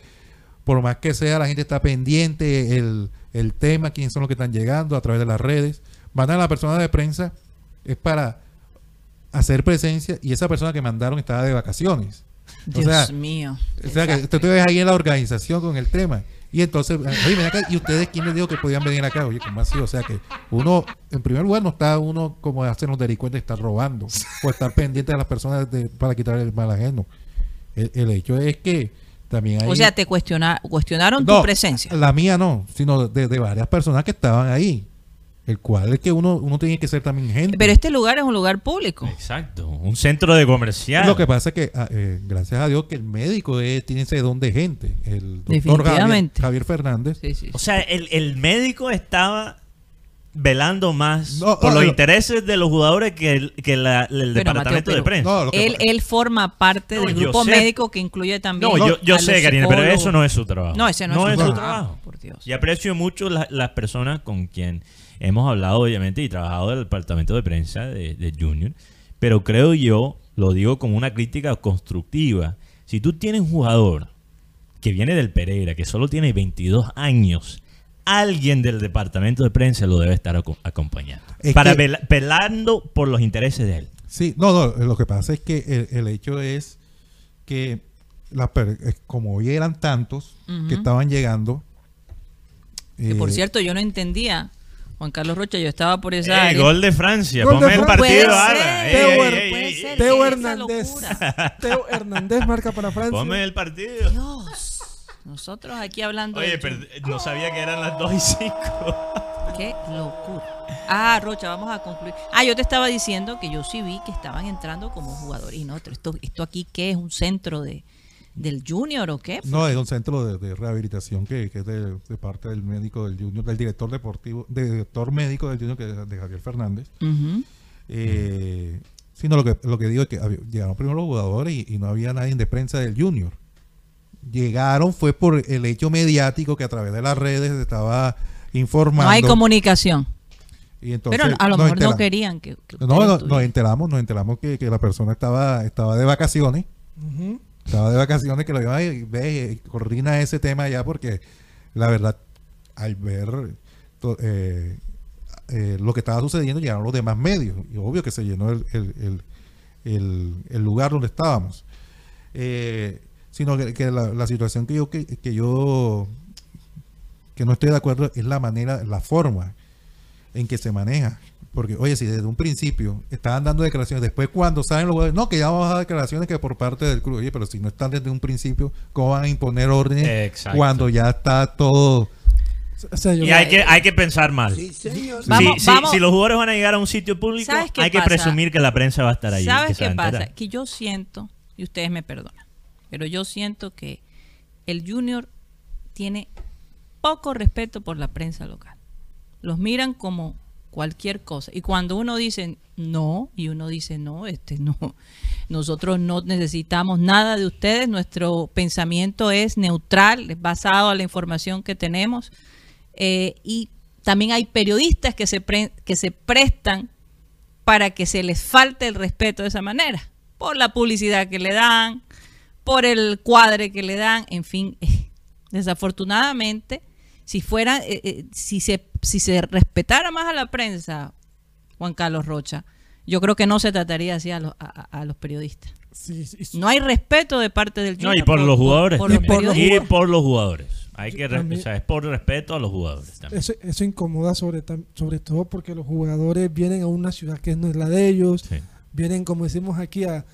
Speaker 1: por más que sea, la gente está pendiente, el, el tema, quiénes son los que están llegando a través de las redes. Mandan a la persona de prensa es para hacer presencia y esa persona que mandaron estaba de vacaciones.
Speaker 2: Dios
Speaker 1: o sea,
Speaker 2: mío.
Speaker 1: o sea, que tú te ves ahí en la organización con el tema. Y entonces, oye, ven acá, ¿y ustedes quién les dijo que podían venir acá? Oye, ¿cómo así? O sea, que uno, en primer lugar, no está uno como hacen los delincuentes, estar robando o estar pendiente de las personas de- para quitar el mal ajeno. El, el hecho es que también hay.
Speaker 2: O sea, te cuestiona- cuestionaron
Speaker 1: No,
Speaker 2: tu presencia.
Speaker 1: La mía no, sino de, de varias personas que estaban ahí. El cual es que uno, uno tiene que ser también gente.
Speaker 2: Pero este lugar es un lugar público.
Speaker 3: Exacto. Un centro de comercial.
Speaker 1: Lo que pasa es que, ah, eh, gracias a Dios, que el médico es- tiene ese don de gente. El doctor Javier,
Speaker 2: Definitivamente.
Speaker 1: Javier Fernández.
Speaker 2: Sí, sí,
Speaker 3: O sea, el, el médico estaba velando más
Speaker 1: No,
Speaker 3: por
Speaker 1: ah,
Speaker 3: los
Speaker 1: lo-
Speaker 3: intereses de los jugadores que el, que la- el departamento
Speaker 2: Mateo,
Speaker 3: de prensa.
Speaker 2: Él, él forma parte
Speaker 3: No,
Speaker 2: del grupo
Speaker 3: sé.
Speaker 2: médico que incluye también.
Speaker 3: No, yo, yo
Speaker 2: a los
Speaker 3: sé, Karina, pero eso no es su trabajo.
Speaker 2: No, ese no, es su
Speaker 3: su
Speaker 2: trabajo.
Speaker 3: trabajo.
Speaker 2: Por Dios.
Speaker 3: Y aprecio mucho la- las personas con quien hemos hablado, obviamente, y trabajado del departamento de prensa de, de Junior. Pero creo yo, lo digo como una crítica constructiva. Si tú tienes un jugador que viene del Pereira, que solo tiene 22 años, alguien del departamento de prensa lo debe estar aco- acompañando.
Speaker 1: Es
Speaker 3: para
Speaker 1: que-
Speaker 3: velando por los intereses de él.
Speaker 1: Sí, no, no, lo que pasa es que el, el hecho es que las per- eh, como hoy eran tantos que estaban llegando.
Speaker 2: Que por
Speaker 1: eh,
Speaker 2: cierto, yo no entendía. Juan Carlos Rocha, yo estaba por esa
Speaker 3: Eh,
Speaker 2: área.
Speaker 3: gol de Francia,
Speaker 4: Gol de
Speaker 3: ponme el partido, Ey,
Speaker 4: Teo Hernández. Teo Hernández marca para Francia.
Speaker 3: Ponme el partido.
Speaker 2: Dios. Nosotros aquí hablando
Speaker 3: Oye,
Speaker 2: de
Speaker 3: pero no sabía que eran las 2 y 5.
Speaker 2: Qué locura. Ah, Rocha, vamos a concluir. Ah, yo te estaba diciendo que yo sí vi que estaban entrando como jugadores. Y no, esto, esto aquí, ¿qué es? ¿Un centro de, del Junior o qué?
Speaker 1: No, es un centro de, de rehabilitación que, que es de, de parte del médico del Junior, del director deportivo, del director médico del Junior, que es de Javier Fernández. Eh, sino lo que, lo que digo es que había- llegaron primero los jugadores y, y no había nadie de prensa del Junior. Llegaron fue por el hecho mediático que a través de las redes se estaba informando.
Speaker 2: No hay comunicación.
Speaker 1: y entonces
Speaker 2: Pero a lo mejor no querían que. que
Speaker 1: No, no, nos enteramos, nos enteramos que, que la persona estaba, estaba de vacaciones. Estaba de vacaciones que lo iba a ve, coordina ese tema ya porque la verdad, al ver to- eh, eh, lo que estaba sucediendo, llegaron los demás medios. Y obvio que se llenó el, el- el- el- el lugar donde estábamos. Eh, sino que, que la, la situación que yo, que, que yo que no estoy de acuerdo es la manera, la forma en que se maneja. Porque, oye, si desde un principio estaban dando declaraciones, después cuando saben los jugadores, no, que ya vamos a dar declaraciones que por parte del club, oye, pero si no están desde un principio, ¿cómo van a imponer órdenes
Speaker 3: Exacto.
Speaker 1: cuando ya está todo?
Speaker 4: O sea, yo-
Speaker 3: Y hay que, hay que pensar mal.
Speaker 5: Sí, señor.
Speaker 2: Vamos,
Speaker 3: si, si-
Speaker 2: vamos.
Speaker 3: si los jugadores van a llegar a un sitio público,
Speaker 2: ¿Sabes qué
Speaker 3: hay que
Speaker 2: pasa?
Speaker 3: presumir que la prensa va a estar ahí.
Speaker 2: ¿Sabes qué pasa? Que yo siento, y ustedes me perdonan, pero yo siento que el Junior tiene poco respeto por la prensa local. Los miran como cualquier cosa. Y cuando uno dice no, y uno dice no, este no, nosotros no necesitamos nada de ustedes, nuestro pensamiento es neutral, es basado a la información que tenemos. Eh, y también hay periodistas que se, que se prestan para que se les falte el respeto de esa manera, por la publicidad que le dan, por el cuadre que le dan, en fin, desafortunadamente, si fuera, eh, eh, si se, si se respetara más a la prensa, Juan Carlos Rocha, yo creo que no se trataría así a los, a- los periodistas.
Speaker 4: Sí, sí, sí.
Speaker 2: No hay respeto de parte del
Speaker 3: No,
Speaker 2: Junior
Speaker 3: y por los jugadores.
Speaker 2: por
Speaker 4: Y
Speaker 2: los
Speaker 4: por los
Speaker 3: y por los jugadores. Hay que,
Speaker 4: También-
Speaker 3: o sea, es por respeto a los jugadores también.
Speaker 4: Eso, eso incomoda sobre, sobre todo porque los jugadores vienen a una ciudad que no es la de ellos,
Speaker 3: Sí.
Speaker 4: vienen, como decimos aquí, a,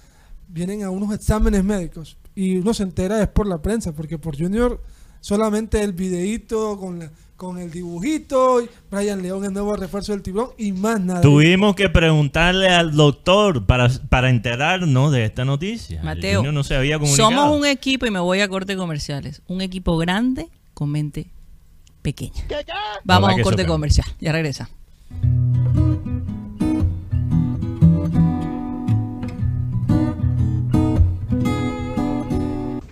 Speaker 4: vienen a unos exámenes médicos y uno se entera es por la prensa, porque por Junior solamente el videíto con, la- con el dibujito, y Brian León, el nuevo refuerzo del tiburón y más nada.
Speaker 3: Tuvimos que preguntarle al doctor para, para enterarnos de esta noticia.
Speaker 2: Mateo,
Speaker 3: no se había comunicado.
Speaker 2: somos un equipo, y me voy a corte comerciales, un equipo grande con mente pequeña. Vamos a un corte comercial, ya regresa.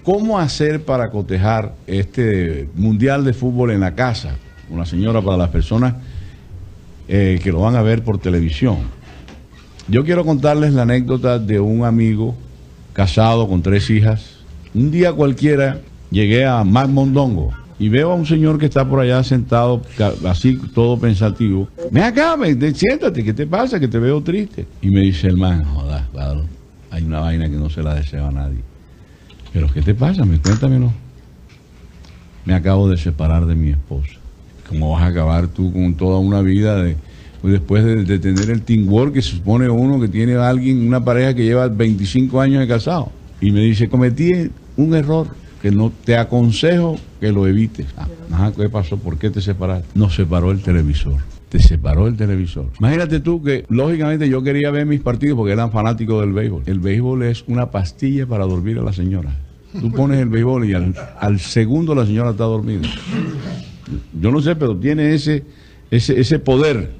Speaker 5: ¿Cómo hacer para cotejar este Mundial de Fútbol en la casa? Una señora para las personas eh, que lo van a ver por televisión. Yo quiero contarles la anécdota de un amigo casado con tres hijas. Un día cualquiera llegué a Mac Mondongo y veo a un señor que está por allá sentado, así todo pensativo. Ven acá, te- siéntate, ¿qué te pasa? Que te veo triste. Y me dice el man, joda, claro, hay una vaina que no se la desea a nadie. Pero ¿qué te pasa? Me cuéntamelo. Me acabo de separar de mi esposa. ¿Cómo vas a acabar tú con toda una vida de después de, tener el teamwork que se supone uno que tiene alguien, una pareja que lleva 25 años de casado? Y me dice, cometí un error que no te aconsejo que lo evites. Ah, ajá, ¿qué pasó? ¿Por qué te separaste? Nos separó el televisor. Te separó el televisor. Imagínate tú que, lógicamente, yo quería ver mis partidos porque eran fanáticos del béisbol. El béisbol es una pastilla para dormir a la señora. Tú pones el béisbol y al, segundo la señora está dormida. Yo no sé, pero tiene ese, ese, ese poder.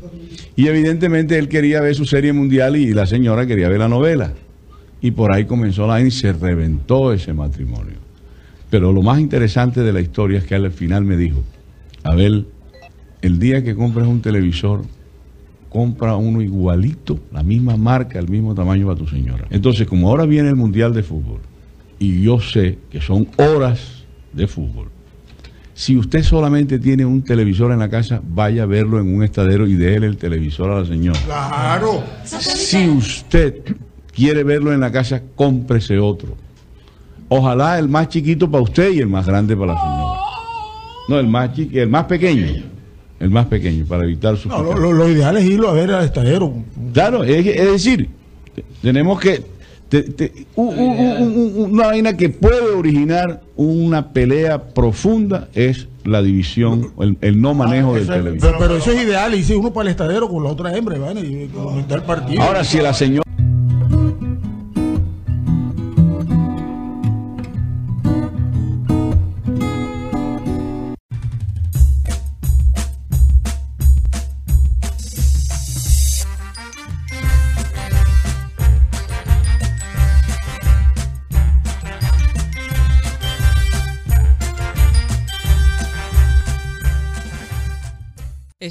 Speaker 5: Y evidentemente él quería ver su serie mundial y la señora quería ver la novela. Y por ahí comenzó la y se reventó ese matrimonio. Pero lo más interesante de la historia es que al final me dijo, Abel, el día que compres un televisor, compra uno igualito, la misma marca, el mismo tamaño para tu señora. Entonces, como ahora viene el Mundial de Fútbol, y yo sé que son horas de fútbol, si usted solamente tiene un televisor en la casa, vaya a verlo en un estadero y déle el televisor a la señora.
Speaker 6: Claro.
Speaker 5: Si usted quiere verlo en la casa, cómprese otro. Ojalá el más chiquito para usted y el más grande para la señora. No, el más chiqui- el más pequeño. El más pequeño, para evitar su
Speaker 6: No, lo, lo- lo ideal es irlo a ver al estadero.
Speaker 5: Claro, es, es decir, te- tenemos que. Te- te- una vaina que puede originar una pelea profunda es la división, el, el no manejo del
Speaker 6: Eso-
Speaker 5: televisor.
Speaker 6: pero, pero eso es ideal, y si uno para el estadero con la otra hembra, ¿vale? y comentar el partido.
Speaker 5: Ahora, si la señora.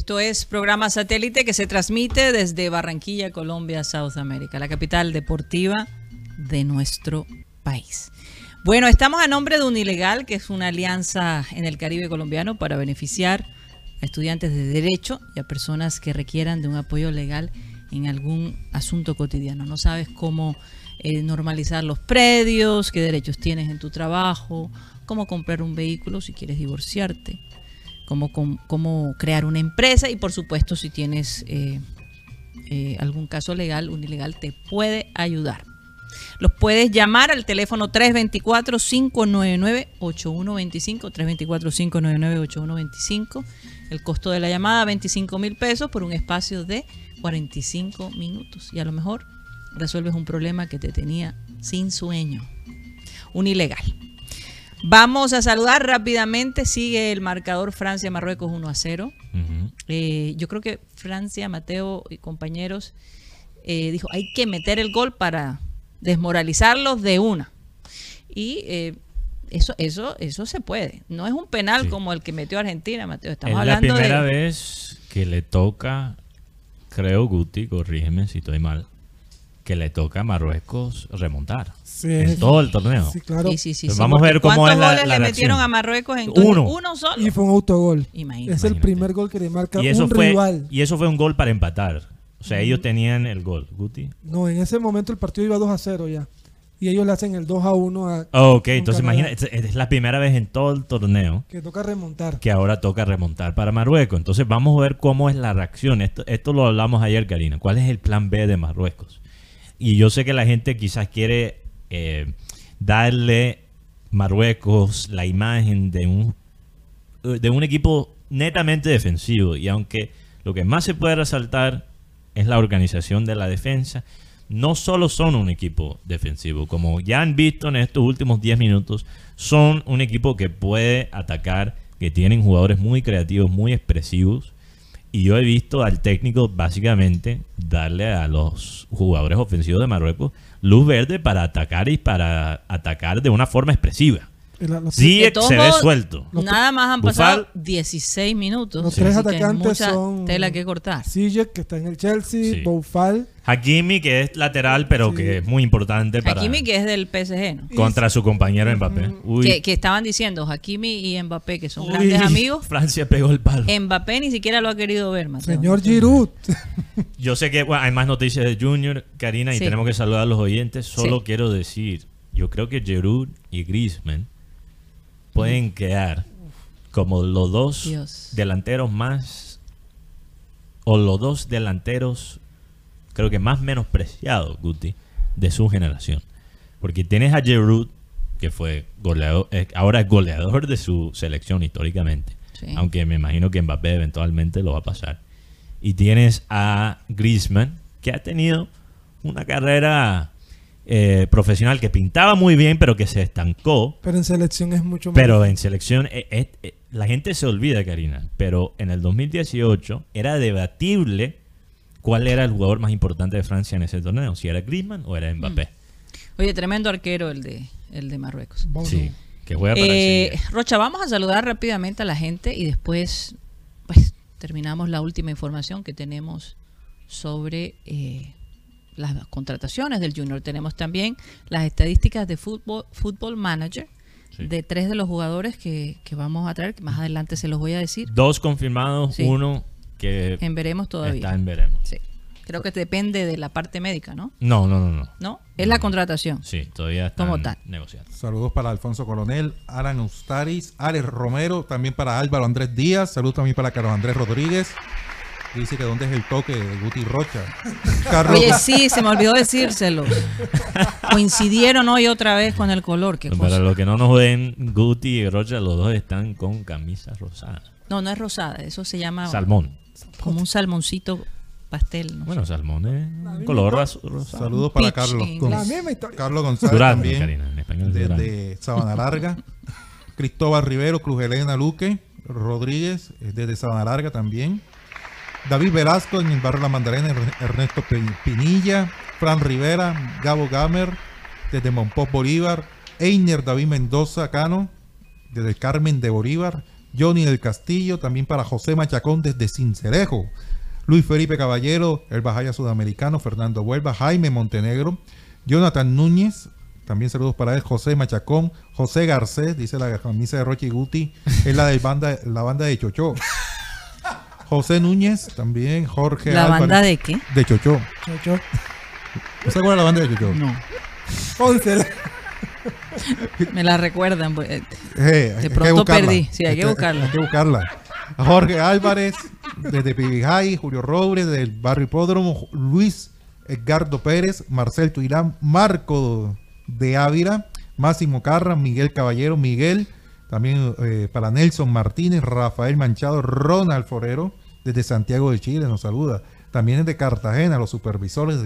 Speaker 2: Esto es programa satélite que se transmite desde Barranquilla, Colombia, South la capital deportiva de nuestro país. Bueno, estamos a nombre de Unilegal, que es una alianza en el Caribe colombiano para beneficiar a estudiantes de derecho y a personas que requieran de un apoyo legal en algún asunto cotidiano. No sabes cómo eh, normalizar los predios, qué derechos tienes en tu trabajo, cómo comprar un vehículo si quieres divorciarte cómo, cómo, crear una empresa y por supuesto si tienes eh, eh, algún caso legal, un ilegal, te puede ayudar. Los puedes llamar al teléfono 324-599-8125, 324-599-8125. El costo de la llamada 25 mil pesos por un espacio de 45 minutos. Y a lo mejor resuelves un problema que te tenía sin sueño. Un ilegal. Vamos a saludar rápidamente. Sigue el marcador Francia-Marruecos 1 a 0.
Speaker 3: Ujú.
Speaker 2: Eh, yo creo que Francia, Mateo y compañeros eh, dijo, hay que meter el gol para desmoralizarlos de una. Y eh, eso, eso, eso se puede. No es un penal
Speaker 3: Sí.
Speaker 2: como el que metió Argentina, Mateo. Estamos
Speaker 3: es la
Speaker 2: hablando
Speaker 3: primera
Speaker 2: de...
Speaker 3: vez que le toca, creo Guti, corrígeme si estoy mal, que le toca a Marruecos remontar
Speaker 4: Sí.
Speaker 3: en todo el torneo.
Speaker 4: Sí, claro.
Speaker 2: Sí, sí, sí, sí,
Speaker 3: vamos a ver cómo
Speaker 2: ¿cuántos
Speaker 3: es la-
Speaker 2: goles
Speaker 3: la
Speaker 2: le metieron
Speaker 3: reacción?
Speaker 2: a Marruecos en
Speaker 3: Uno.
Speaker 2: Uno solo.
Speaker 4: Y fue un autogol.
Speaker 2: Imagínate.
Speaker 4: es el primer gol que le marca
Speaker 3: Y eso,
Speaker 4: un
Speaker 3: fue,
Speaker 4: rival.
Speaker 3: y eso fue un gol para empatar. O sea, ellos tenían el gol. Guti.
Speaker 4: No, en ese momento el partido iba 2 a 0 ya. Y ellos le hacen el 2 a 1 a
Speaker 3: Ok,
Speaker 4: con
Speaker 3: entonces
Speaker 4: Canadá,
Speaker 3: imagina, es, es la primera vez en todo el torneo
Speaker 4: que toca remontar.
Speaker 3: que ahora toca remontar para Marruecos. Entonces vamos a ver cómo es la reacción. Esto, esto lo hablamos ayer, Karina. ¿Cuál es el plan B de Marruecos? Y yo sé que la gente quizás quiere eh, darle Marruecos la imagen de un, de un equipo netamente defensivo. Y aunque lo que más se puede resaltar es la organización de la defensa, no solo son un equipo defensivo, como ya han visto en estos últimos 10 minutos, son un equipo que puede atacar, que tienen jugadores muy creativos, muy expresivos. Y yo he visto al técnico básicamente darle a los jugadores ofensivos de Marruecos luz verde para atacar y para atacar de una forma expresiva.
Speaker 4: Y la- los,
Speaker 2: De
Speaker 3: se ve suelto.
Speaker 2: Nada más han
Speaker 3: Bufal-
Speaker 2: pasado 16 minutos.
Speaker 4: los tres atacantes
Speaker 2: mucha
Speaker 4: son
Speaker 2: tela que cortar.
Speaker 4: Ziyech, que está en el Chelsea,
Speaker 3: Sí.
Speaker 4: Boufal,
Speaker 3: Hakimi, que es lateral, pero
Speaker 4: Sí.
Speaker 3: que es muy importante para
Speaker 2: Hakimi que es del PSG, ¿no?
Speaker 3: contra su compañero Mbappé. Uy,
Speaker 2: Que, que estaban diciendo Hakimi y Mbappé, que son
Speaker 3: uy,
Speaker 2: grandes amigos.
Speaker 3: Francia pegó el palo.
Speaker 2: Mbappé ni siquiera lo ha querido ver, Mateo.
Speaker 4: señor Giroud.
Speaker 3: Yo sé que bueno, hay más noticias de Junior, Karina, y
Speaker 2: Sí.
Speaker 3: tenemos que saludar a los oyentes. Solo
Speaker 2: Sí.
Speaker 3: quiero decir, yo creo que Giroud y Griezmann pueden quedar como los dos
Speaker 2: Dios.
Speaker 3: delanteros más o los dos delanteros creo que más menospreciados, Guti, de su generación. Porque tienes a Giroud que fue goleador, eh, ahora es goleador de su selección históricamente.
Speaker 2: Sí.
Speaker 3: Aunque me imagino que Mbappé eventualmente lo va a pasar. Y tienes a Griezmann, que ha tenido una carrera eh, profesional que pintaba muy bien, pero que se estancó.
Speaker 4: Pero en selección es mucho más.
Speaker 3: Pero en selección, eh, eh, eh, la gente se olvida, Karina, pero en el 2018 era debatible cuál era el jugador más importante de Francia en ese torneo, si era Griezmann o era Mbappé.
Speaker 2: Oye, tremendo arquero el de, el de Marruecos.
Speaker 3: Sí, que juega para
Speaker 2: Eh,
Speaker 3: el.
Speaker 2: Rocha, vamos a saludar rápidamente a la gente y después pues terminamos la última información que tenemos sobre eh, las contrataciones del Junior. Tenemos también las estadísticas de fútbol, fútbol Manager
Speaker 3: Sí.
Speaker 2: de tres de los jugadores que, que vamos a traer, que más adelante se los voy a decir.
Speaker 3: Dos confirmados,
Speaker 2: Sí.
Speaker 3: uno que
Speaker 2: En veremos todavía.
Speaker 3: está en veremos.
Speaker 2: Sí. Creo que depende de la parte médica, ¿no?
Speaker 3: No, no, no, no.
Speaker 2: ¿No? Es la contratación.
Speaker 3: Sí, todavía están
Speaker 2: Como tal.
Speaker 3: negociando.
Speaker 1: Saludos para Alfonso Coronel, Alan Ustaris, Alex Romero, también para Álvaro Andrés Díaz, saludos también para Carlos Andrés Rodríguez. Dice que dónde es el toque de Guti Rocha. Carlos,
Speaker 2: Oye, sí, se me olvidó decírselo. Coincidieron hoy otra vez con el color. Qué
Speaker 3: Para
Speaker 2: cosa.
Speaker 3: los que no nos ven, Guti y Rocha, los dos están con camisa rosada.
Speaker 2: No, no es rosada, eso se llama
Speaker 3: Salmón.
Speaker 2: como un salmoncito pastel. ¿no?
Speaker 3: Bueno, salmón es un color rosado.
Speaker 1: saludos para Carlos,
Speaker 4: La misma historia.
Speaker 1: Carlos González
Speaker 3: Durazno,
Speaker 1: también,
Speaker 3: Karina, en español
Speaker 1: desde Sabana Larga. Cristóbal Rivero, Cruz Elena Luque, Rodríguez, eh, desde Sabana Larga también. David Velasco en el barrio La Mandarena, Er- Ernesto Pinilla, Fran Rivera, Gabo Gamer, desde Monpós Bolívar, Einer David Mendoza Cano, desde Carmen de Bolívar, Johnny del Castillo, también para José Machacón desde Cincerejo, Luis Felipe Caballero, el Bajaya Sudamericano, Fernando Huelva, Jaime Montenegro, Jonathan Núñez, también saludos para él, José Machacón, José Garcés, dice la camisa de Rochi Guti, es la de la banda de Chocho. José Núñez, también Jorge
Speaker 2: ¿La
Speaker 1: Álvarez,
Speaker 2: banda de qué?
Speaker 1: de Chocho.
Speaker 4: Chocho.
Speaker 1: ¿No se acuerda de la banda de Chocho?
Speaker 2: No,
Speaker 4: Pónsela.
Speaker 2: me la recuerdan. pues, eh,
Speaker 1: Eh, que
Speaker 2: pronto
Speaker 1: buscarla.
Speaker 2: perdí. Sí, hay que buscarla.
Speaker 1: Hay que buscarla. Jorge Álvarez, desde Pibijay, Julio Robles, del Barrio Hipódromo, Luis Edgardo Pérez, Marcel Tuirán, Marco de Ávila, Máximo Carra, Miguel Caballero, Miguel, también eh, para Nelson Martínez, Rafael Manchado, Ronald Forero, desde Santiago de Chile, nos saluda. También desde Cartagena, los supervisores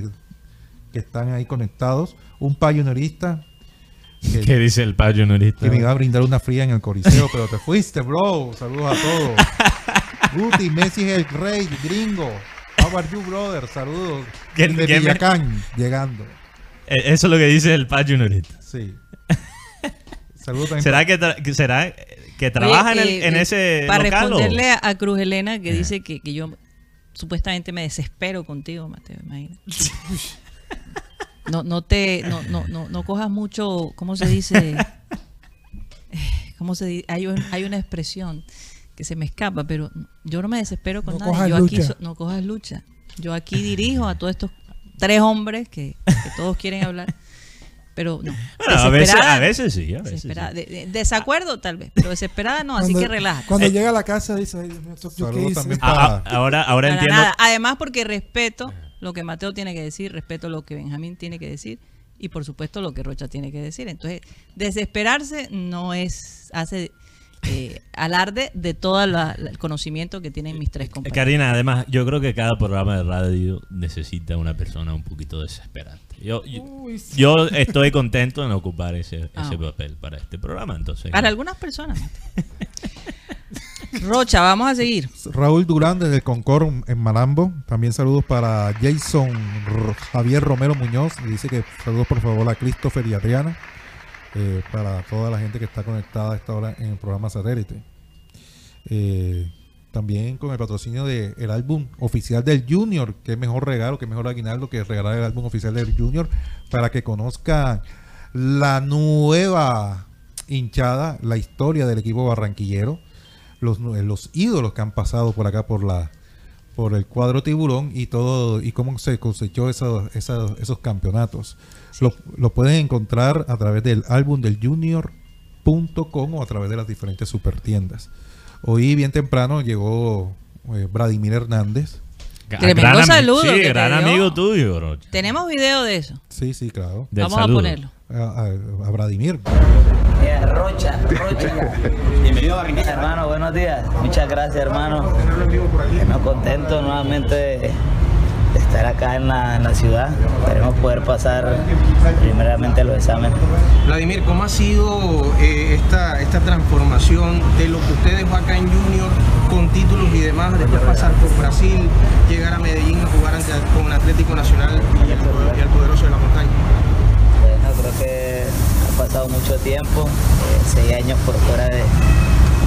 Speaker 1: que están ahí conectados, un payonarista que,
Speaker 3: ¿Qué dice el payo nurista?
Speaker 1: que me iba a brindar una fría en el Coliseo, pero te fuiste, bro. Saludos a todos. Guti, Messi es el rey, gringo. How are you, brother? Saludos.
Speaker 3: ¿Quién-
Speaker 1: de
Speaker 3: me-
Speaker 1: Villacán, llegando.
Speaker 3: Eh, Eso es lo que dice el payo nurista.
Speaker 1: Sí. Saludos también.
Speaker 3: ¿Será que, tra- que será que trabaja
Speaker 2: Oye,
Speaker 3: en, el-
Speaker 2: eh,
Speaker 3: en ese
Speaker 2: Para
Speaker 3: local?
Speaker 2: responderle a, a Cruz Elena, que
Speaker 3: Eh.
Speaker 2: dice que, que yo supuestamente me desespero contigo, Mateo, imagínate. No, no te, no, no, no, no cojas mucho, ¿cómo se dice? ¿Cómo se dice? Hay, un- hay una expresión que se me escapa, pero yo no me desespero con
Speaker 4: No cojas
Speaker 2: Yo aquí
Speaker 4: lucha.
Speaker 2: so- no cojas lucha. Yo aquí dirijo a todos estos tres hombres que, que todos quieren hablar. Pero no.
Speaker 3: Bueno, a, veces,
Speaker 2: desesperada-
Speaker 3: a veces sí, a veces
Speaker 2: desesperada.
Speaker 3: sí.
Speaker 2: De- de- desacuerdo tal vez, pero desesperada no, así que relájate.
Speaker 4: Cuando
Speaker 3: Eh,
Speaker 4: llega a la casa dice, ay, Dios mío, ¿esto yo qué hice?
Speaker 1: también
Speaker 3: Ah, ah, ahora ahora
Speaker 2: Para
Speaker 3: entiendo.
Speaker 2: nada. Además porque respeto lo que Mateo tiene que decir, respeto lo que Benjamín tiene que decir y por supuesto lo que Rocha tiene que decir. Entonces, desesperarse no es, hace eh, alarde de todo la- la- el conocimiento que tienen mis tres compañeros.
Speaker 3: Karina, además, yo creo que cada programa de radio necesita una persona un poquito desesperante. Yo, yo,
Speaker 4: Uy, sí.
Speaker 3: yo estoy contento en ocupar ese,
Speaker 2: Ah.
Speaker 3: ese papel para este programa, entonces.
Speaker 2: Para algunas personas. Rocha, vamos a seguir.
Speaker 1: Raúl Durán desde el Concord en Malambo. También saludos para Jason R- Javier Romero Muñoz. Dice que saludos por favor a Christopher y Adriana. eh, para toda la gente que está conectada a esta hora en el programa satélite. Eh, también con el patrocinio del álbum oficial del Junior. Que mejor regalo, que mejor aguinaldo que regalar el álbum oficial del Junior. Para que conozcan la nueva hinchada, la historia del equipo barranquillero los, nu- los ídolos que han pasado por acá por la por el cuadro tiburón y todo y cómo se cosechó esos, esos, esos campeonatos. Lo, lo pueden encontrar a través del álbum del junior.com o a través de las diferentes supertiendas. Hoy bien temprano llegó eh, Vladimir Hernández.
Speaker 2: Tremendo
Speaker 3: gran
Speaker 2: saludo que
Speaker 3: Sí,
Speaker 2: te
Speaker 3: gran
Speaker 2: dio.
Speaker 3: amigo tuyo, Rocha.
Speaker 2: Tenemos video de eso.
Speaker 1: Sí, sí, claro.
Speaker 3: Del
Speaker 2: Vamos
Speaker 3: saludo.
Speaker 2: a ponerlo.
Speaker 1: A, a- a Vladimir.
Speaker 7: Eh, Rocha, Rocha. Bienvenido a Hermano, buenos días. Muchas gracias, hermano. Estamos contentos nuevamente de estar acá en la, en la ciudad. Esperemos poder pasar primeramente los exámenes.
Speaker 8: Vladimir, ¿cómo ha sido eh, esta, esta transformación de lo que usted dejó acá en Junior con títulos y demás, después pasar por Brasil, llegar a Medellín a jugar ante, con Atlético Nacional y el, y el poderoso de la montaña?
Speaker 7: Bueno, creo que ha pasado mucho tiempo, eh, seis años por fuera de-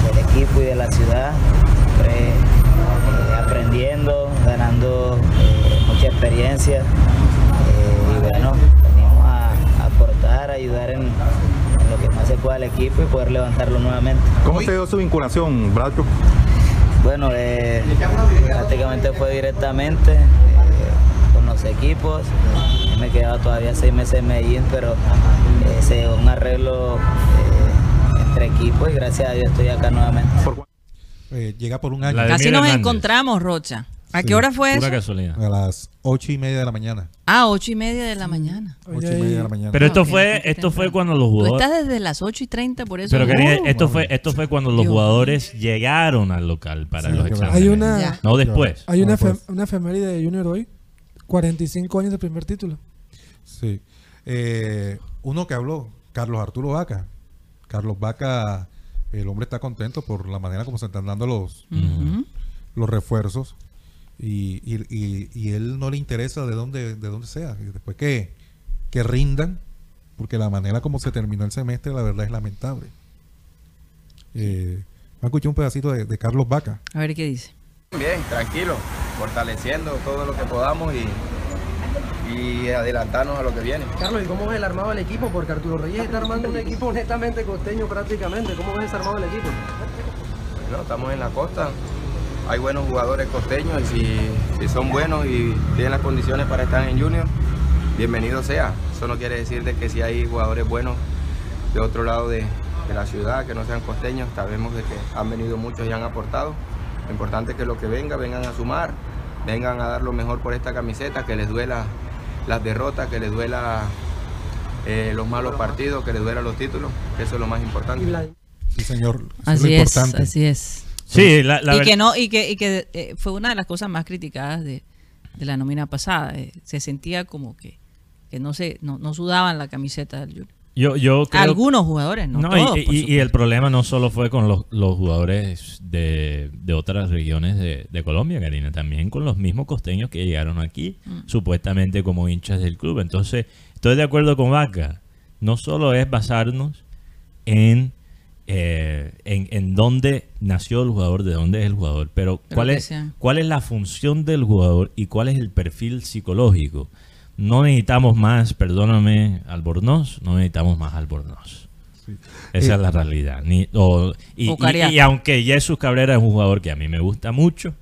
Speaker 7: del equipo y de la ciudad, siempre, eh, aprendiendo, ganando mucha experiencia eh, y bueno, venimos a, a aportar, a ayudar en, en lo que más se pueda al equipo y poder levantarlo nuevamente.
Speaker 9: ¿Cómo se dio su vinculación, Bracho?
Speaker 7: Bueno, eh, prácticamente fue directamente eh, con los equipos. Yo me quedaba todavía seis meses en Medellín, pero eh, se dio un arreglo eh, entre equipos y gracias a Dios estoy acá nuevamente.
Speaker 1: Eh, llega por un año
Speaker 2: Casi nos
Speaker 3: Hernández.
Speaker 2: encontramos, Rocha. ¿A qué hora fue
Speaker 3: Pura
Speaker 2: eso?
Speaker 3: casualidad.
Speaker 1: a las ocho y media de la mañana.
Speaker 2: Ah, ocho y media de la mañana.
Speaker 1: Ocho y media de la mañana.
Speaker 3: Pero esto
Speaker 2: Ok,
Speaker 3: fue, esto fue
Speaker 2: temprano.
Speaker 3: cuando los
Speaker 2: Tú
Speaker 3: jugadores.
Speaker 2: estás desde las 8 y 30, por eso.
Speaker 3: Pero querida,
Speaker 2: Uh,
Speaker 3: esto fue, esto fue cuando los
Speaker 2: Dios
Speaker 3: jugadores llegaron al local para
Speaker 1: Sí,
Speaker 3: los
Speaker 1: que
Speaker 3: exámenes.
Speaker 4: Hay una,
Speaker 2: Ya.
Speaker 3: No después.
Speaker 4: hay una, efem- una efeméride de Junior hoy. 45 años de primer título.
Speaker 1: Sí. Eh, uno que habló, Carlos Arturo Vaca. Carlos Vaca, el hombre está contento por la manera como se están dando los,
Speaker 2: ujú.
Speaker 1: los refuerzos. Y, y, y, y él no le interesa de dónde, de dónde sea. Y después que, que rindan, porque la manera como se terminó el semestre, la verdad es lamentable. Eh, me escuché un pedacito de, de Carlos Vaca.
Speaker 2: A ver qué dice.
Speaker 10: Bien, tranquilo, fortaleciendo todo lo que podamos y, y adelantarnos a lo que viene.
Speaker 8: Carlos, ¿y cómo ves el armado del equipo? Porque Arturo Reyes está armando un equipo netamente costeño prácticamente. ¿Cómo ves ese armado del equipo?
Speaker 10: Bueno, estamos en la costa, hay buenos jugadores costeños y si, si son buenos y tienen las condiciones para estar en Junior, bienvenido sea. Eso no quiere decir de que si hay jugadores buenos de otro lado de, de la ciudad, que no sean costeños, sabemos de que han venido muchos y han aportado. Lo importante es que lo que venga, vengan a sumar, vengan a dar lo mejor por esta camiseta, que les duela las derrotas, que les duela eh, los malos partidos, que les duela los títulos, que eso es lo más importante.
Speaker 1: Sí, señor. Eso es
Speaker 2: es, así es.
Speaker 3: Sí, la, la
Speaker 2: y que no y que, y que eh, fue una de las cosas más criticadas de, de la nómina pasada. eh, se sentía como que, que no se no, no sudaban la camiseta del Junior.
Speaker 3: yo, yo creo
Speaker 2: Algunos jugadores, no,
Speaker 3: No, y-
Speaker 2: todos.
Speaker 3: y, el problema no solo fue con los, los jugadores de, de otras regiones de, de Colombia, Karina, también con los mismos costeños que llegaron aquí,
Speaker 2: Mm.
Speaker 3: supuestamente como hinchas del club. Entonces, estoy de acuerdo con Vaca. No solo es basarnos en, eh, en, en dónde nació el jugador, de dónde es el jugador, pero cuál es,
Speaker 2: sea.
Speaker 3: cuál es la función del jugador y cuál es el perfil psicológico. No necesitamos más, perdóname, Albornoz, no necesitamos más Albornoz. Esa
Speaker 1: Eh,
Speaker 3: es la realidad. Ni, o- y,
Speaker 2: O
Speaker 3: y-
Speaker 2: Cariaco.
Speaker 3: y aunque Jesús Cabrera es un jugador que a mí me gusta mucho,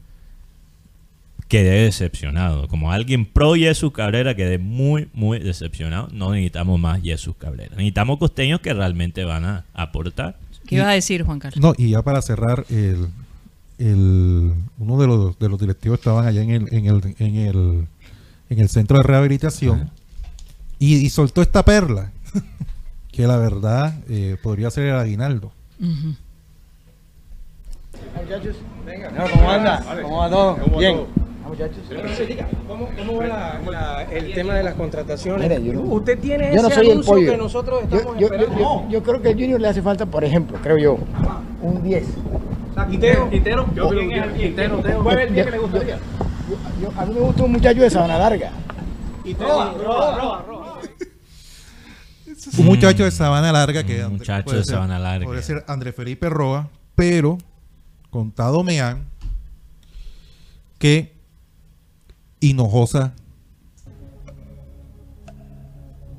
Speaker 3: quedé decepcionado. Como alguien pro Jesús Cabrera, quedé muy, muy decepcionado. No necesitamos más Jesús Cabrera. Necesitamos costeños que realmente van a aportar.
Speaker 2: ¿Qué ibas a decir, Juan Carlos?
Speaker 1: No, y ya para cerrar, el, el, uno de los, de los directivos estaban allá en el, en el, en el, en el centro de rehabilitación y, y soltó esta perla, que la verdad eh, podría ser el aguinaldo.
Speaker 2: Ujú.
Speaker 8: Muchachos, venga.
Speaker 11: ¿Cómo anda? ¿Cómo va todo? Bien.
Speaker 8: ¿Cómo, cómo va la- la- el tema de las contrataciones?
Speaker 11: Mire, yo no-
Speaker 8: Usted tiene
Speaker 11: Yo no
Speaker 8: ese
Speaker 11: soy el
Speaker 8: anuncio
Speaker 11: pollo.
Speaker 8: que nosotros
Speaker 11: Yo,
Speaker 8: estamos
Speaker 11: yo, yo,
Speaker 8: esperando.
Speaker 11: yo- yo creo que al Junior le hace falta, por ejemplo, creo yo, un 10.
Speaker 8: Quintero, Quintero, ¿quién es el Quintero? Teo? ¿Cuál es el día que le gustaría?
Speaker 11: Yo- yo- a mí me gusta un muchacho de Sabana Larga.
Speaker 8: Roa, roa, roa, roa.
Speaker 1: Un muchacho de Sabana Larga que
Speaker 3: Un muchacho
Speaker 1: puede
Speaker 3: de
Speaker 1: ser-
Speaker 3: Sabana Larga.
Speaker 1: Podría ser André Felipe Roa, pero contado me han que Hinojosa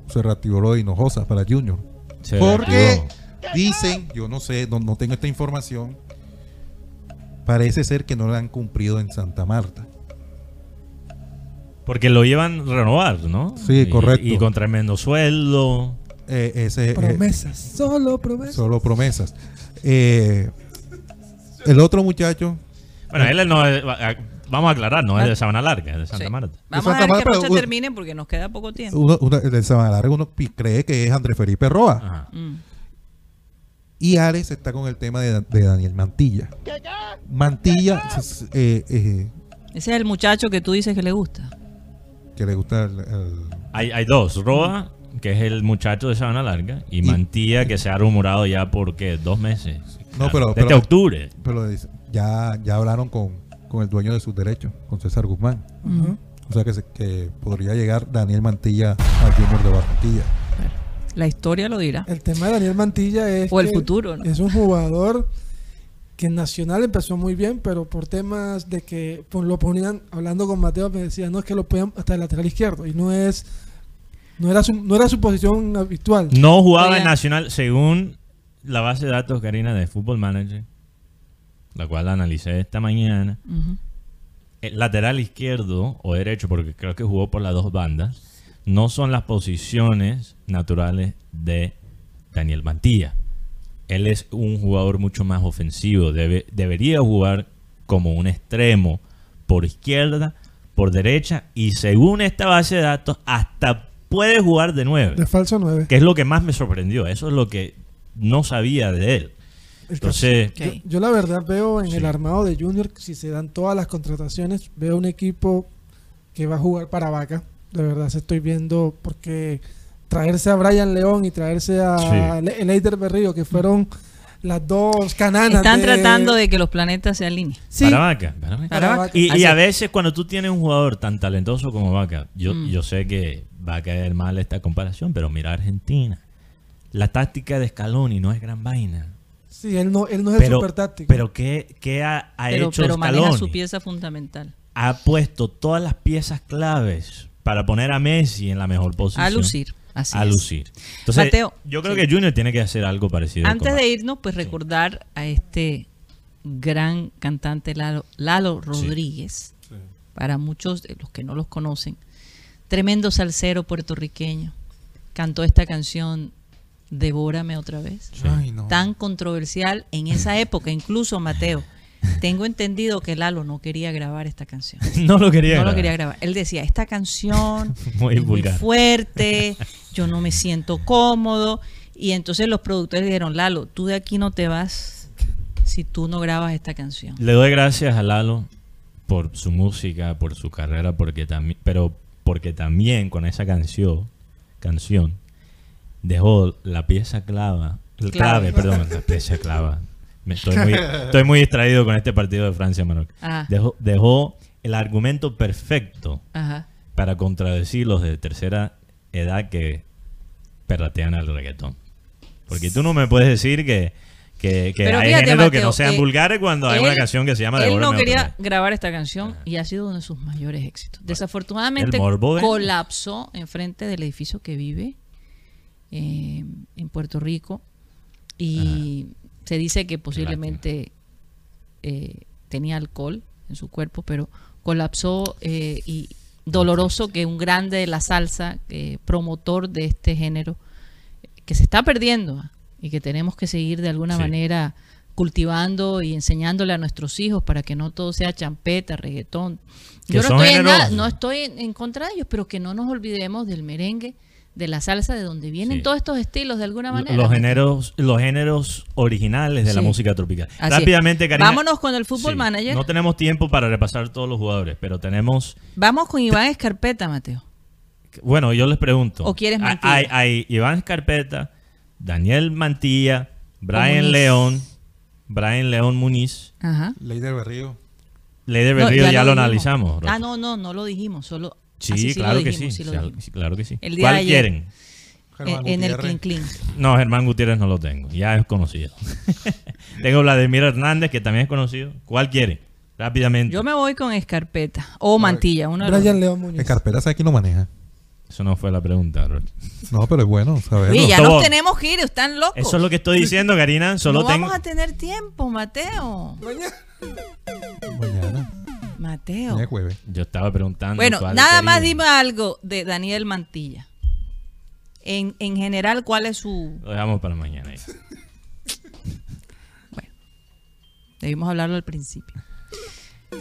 Speaker 1: se reactivó lo de Hinojosa para Junior.
Speaker 3: Se
Speaker 1: Porque
Speaker 3: reactivó.
Speaker 1: dicen, yo no sé, no, no tengo esta información, parece ser que no la han cumplido en Santa Marta.
Speaker 3: Porque lo llevan a renovar, ¿no?
Speaker 1: Sí,
Speaker 3: Y-
Speaker 1: correcto.
Speaker 3: Y con tremendo sueldo.
Speaker 1: Eh, ese, eh,
Speaker 4: Promesas, solo promesas.
Speaker 1: solo promesas. Eh, el otro muchacho,
Speaker 3: Bueno, él no vamos a aclarar, no es de Sabana Larga, es de Santa
Speaker 2: Sí.
Speaker 3: Marta.
Speaker 2: Vamos
Speaker 1: Santa
Speaker 2: a ver
Speaker 1: Marta,
Speaker 2: que no
Speaker 1: pero
Speaker 2: termine porque nos queda poco tiempo.
Speaker 1: uno, de Sabana Larga, uno cree que es André Felipe Roa.
Speaker 3: Ajá.
Speaker 2: Mm.
Speaker 1: Y Alex está con el tema de, de Daniel Mantilla. Mantilla, eh, eh,
Speaker 2: Ese es el muchacho que tú dices que le gusta.
Speaker 1: que le gusta el- el-
Speaker 3: Hay, hay dos, Roa, que es el muchacho de Sabana Larga, y,
Speaker 1: Y-
Speaker 3: Mantilla, que se ha rumorado ya por ¿qué? dos meses.
Speaker 1: No, pero-
Speaker 3: Desde
Speaker 1: pero-
Speaker 3: octubre.
Speaker 1: pero ya, ya hablaron con, con el dueño de sus derechos, con César Guzmán. O sea que, se- que podría llegar Daniel Mantilla al Junior de Barranquilla.
Speaker 2: La historia lo dirá.
Speaker 4: El tema de Daniel Mantilla es.
Speaker 2: O el futuro, ¿no?
Speaker 4: Es un jugador que en Nacional empezó muy bien, pero por temas de que pues, lo ponían, hablando con Mateo, me decía, no es que lo ponían hasta el lateral izquierdo. Y no es. No era su, no era su posición habitual.
Speaker 3: No jugaba
Speaker 2: Oiga.
Speaker 3: en Nacional según la base de datos, Karina, de Football Manager, la cual analicé esta mañana. El lateral izquierdo o derecho, porque creo que jugó por las dos bandas, no son las posiciones naturales de Daniel Mantilla. Él es un jugador mucho más ofensivo. Debe, debería jugar como un extremo por izquierda, por derecha y según esta base de datos, hasta puede jugar de nueve.
Speaker 4: De falso 9.
Speaker 3: Que es lo que más me sorprendió. Eso es lo que no sabía de él. Entonces.
Speaker 4: Yo, yo la verdad veo en
Speaker 3: Sí.
Speaker 4: el armado de Junior, si se dan todas las contrataciones, veo un equipo que va a jugar para vaca. De verdad se estoy viendo porque traerse a Brian León y traerse a
Speaker 3: Sí.
Speaker 4: Le- Leider Berrío, que fueron las dos cananas.
Speaker 2: Están tratando de que los planetas se alineen.
Speaker 4: Sí,
Speaker 3: para Vaca. para Vaca.
Speaker 2: Para Vaca.
Speaker 3: Y, a
Speaker 2: es.
Speaker 3: veces cuando tú tienes un jugador tan talentoso como Vaca, yo,
Speaker 2: Mm.
Speaker 3: yo sé que va a caer mal esta comparación, pero mira Argentina. La táctica de Scaloni no es gran vaina.
Speaker 4: Sí, él no, él no es el
Speaker 3: Pero,
Speaker 4: super táctico.
Speaker 3: pero ¿qué, qué ha, ha
Speaker 2: Pero,
Speaker 3: hecho
Speaker 2: pero maneja su pieza fundamental.
Speaker 3: Ha puesto todas las piezas claves para poner a Messi en la mejor posición.
Speaker 2: A lucir. Así
Speaker 3: a
Speaker 2: es.
Speaker 3: lucir. Entonces,
Speaker 2: Mateo,
Speaker 3: yo creo
Speaker 2: sí.
Speaker 3: que Junior tiene que hacer algo parecido.
Speaker 2: Antes de irnos, pues recordar a este gran cantante Lalo, Lalo Rodríguez. Para muchos de los que no los conocen, tremendo salsero puertorriqueño. Cantó esta canción Devórame otra vez.
Speaker 1: Ay, no.
Speaker 2: Tan controversial en esa época, incluso Mateo. Tengo entendido que Lalo no quería grabar esta canción.
Speaker 3: No lo quería
Speaker 2: no
Speaker 3: grabar.
Speaker 2: lo quería grabar. Él decía, esta canción
Speaker 3: Muy
Speaker 2: es muy fuerte, yo no me siento cómodo. Y entonces los productores dijeron, Lalo, tú de aquí no te vas si tú no grabas esta canción.
Speaker 3: Le doy gracias a Lalo por su música, por su carrera, porque también, pero porque también con esa canción, canción, dejó la pieza clava, clave,
Speaker 2: Clave.
Speaker 3: perdón, la pieza clava. Me estoy, muy, estoy muy distraído con este partido de Francia, Marocco.
Speaker 2: Ah.
Speaker 3: Dejó, dejó el argumento perfecto
Speaker 2: Ajá.
Speaker 3: para contradecir los de tercera edad que perratean al reggaetón. Porque tú no me puedes decir que, que, que hay géneros que
Speaker 2: Mateo,
Speaker 3: no sean
Speaker 2: eh,
Speaker 3: vulgares cuando hay una
Speaker 2: Él-
Speaker 3: canción que se llama
Speaker 2: Él no
Speaker 3: otra
Speaker 2: quería grabar esta canción y ha sido uno de sus mayores éxitos. Desafortunadamente colapsó enfrente del edificio que vive eh, en Puerto Rico y se dice que posiblemente eh, tenía alcohol en su cuerpo, pero colapsó eh, y doloroso que un grande de la salsa, eh, promotor de este género, que se está perdiendo ¿ah? y que tenemos que seguir de alguna
Speaker 3: Sí.
Speaker 2: manera cultivando y enseñándole a nuestros hijos para que no todo sea champeta, reggaetón. Yo no estoy, en, nada- no estoy en, en contra de ellos, pero que no nos olvidemos del merengue, de la salsa, de donde vienen
Speaker 3: Sí.
Speaker 2: todos estos estilos de alguna manera.
Speaker 3: Los géneros, los géneros originales de la música tropical.
Speaker 2: Así.
Speaker 3: Rápidamente, Karina.
Speaker 2: Vámonos con el fútbol
Speaker 3: Sí.
Speaker 2: manager.
Speaker 3: No tenemos tiempo para repasar todos los jugadores, pero tenemos.
Speaker 2: Vamos con Iván Escarpeta, Mateo.
Speaker 3: Bueno, yo les pregunto.
Speaker 2: ¿O quieres
Speaker 3: Hay-
Speaker 2: Mantilla?
Speaker 3: Hay, hay Iván Escarpeta, Daniel Mantilla, Brian. León, Brian León Muniz,
Speaker 2: Ajá.
Speaker 1: Leider Berrío.
Speaker 3: Leider
Speaker 2: No,
Speaker 3: Berrío, ya, lo, analizamos.
Speaker 2: Ah, no, no, no lo dijimos, solo.
Speaker 3: Sí,
Speaker 2: sí,
Speaker 3: claro que
Speaker 2: dijimos,
Speaker 3: sí. claro que sí.
Speaker 2: El día
Speaker 3: ¿Cuál
Speaker 2: ayer.
Speaker 3: quieren?
Speaker 2: Eh, en el Clean.
Speaker 3: No, Germán Gutiérrez no lo tengo. Ya es conocido. tengo Vladimir Hernández, que también es conocido. ¿Cuál quiere? Rápidamente.
Speaker 2: Yo me voy con Escarpeta o Mantilla, uno
Speaker 4: Brian. León Muñoz.
Speaker 1: Escarpeta sabe quién lo maneja.
Speaker 3: Eso no fue la pregunta, Robert.
Speaker 1: No, pero es bueno saberlo.
Speaker 2: Oye, ya nos tenemos que ir, están locos.
Speaker 3: Eso es lo que estoy diciendo, Karina. Solo
Speaker 2: no
Speaker 3: tengo.
Speaker 2: vamos a tener tiempo, Mateo.
Speaker 1: Mañana.
Speaker 2: Mateo.
Speaker 1: Mañana es jueves.
Speaker 3: Yo estaba preguntando.
Speaker 2: Bueno, nada más dime algo de Daniel Mantilla. En, en general, ¿cuál es su...?
Speaker 3: Lo dejamos para mañana. ya.
Speaker 2: Debimos hablarlo al principio.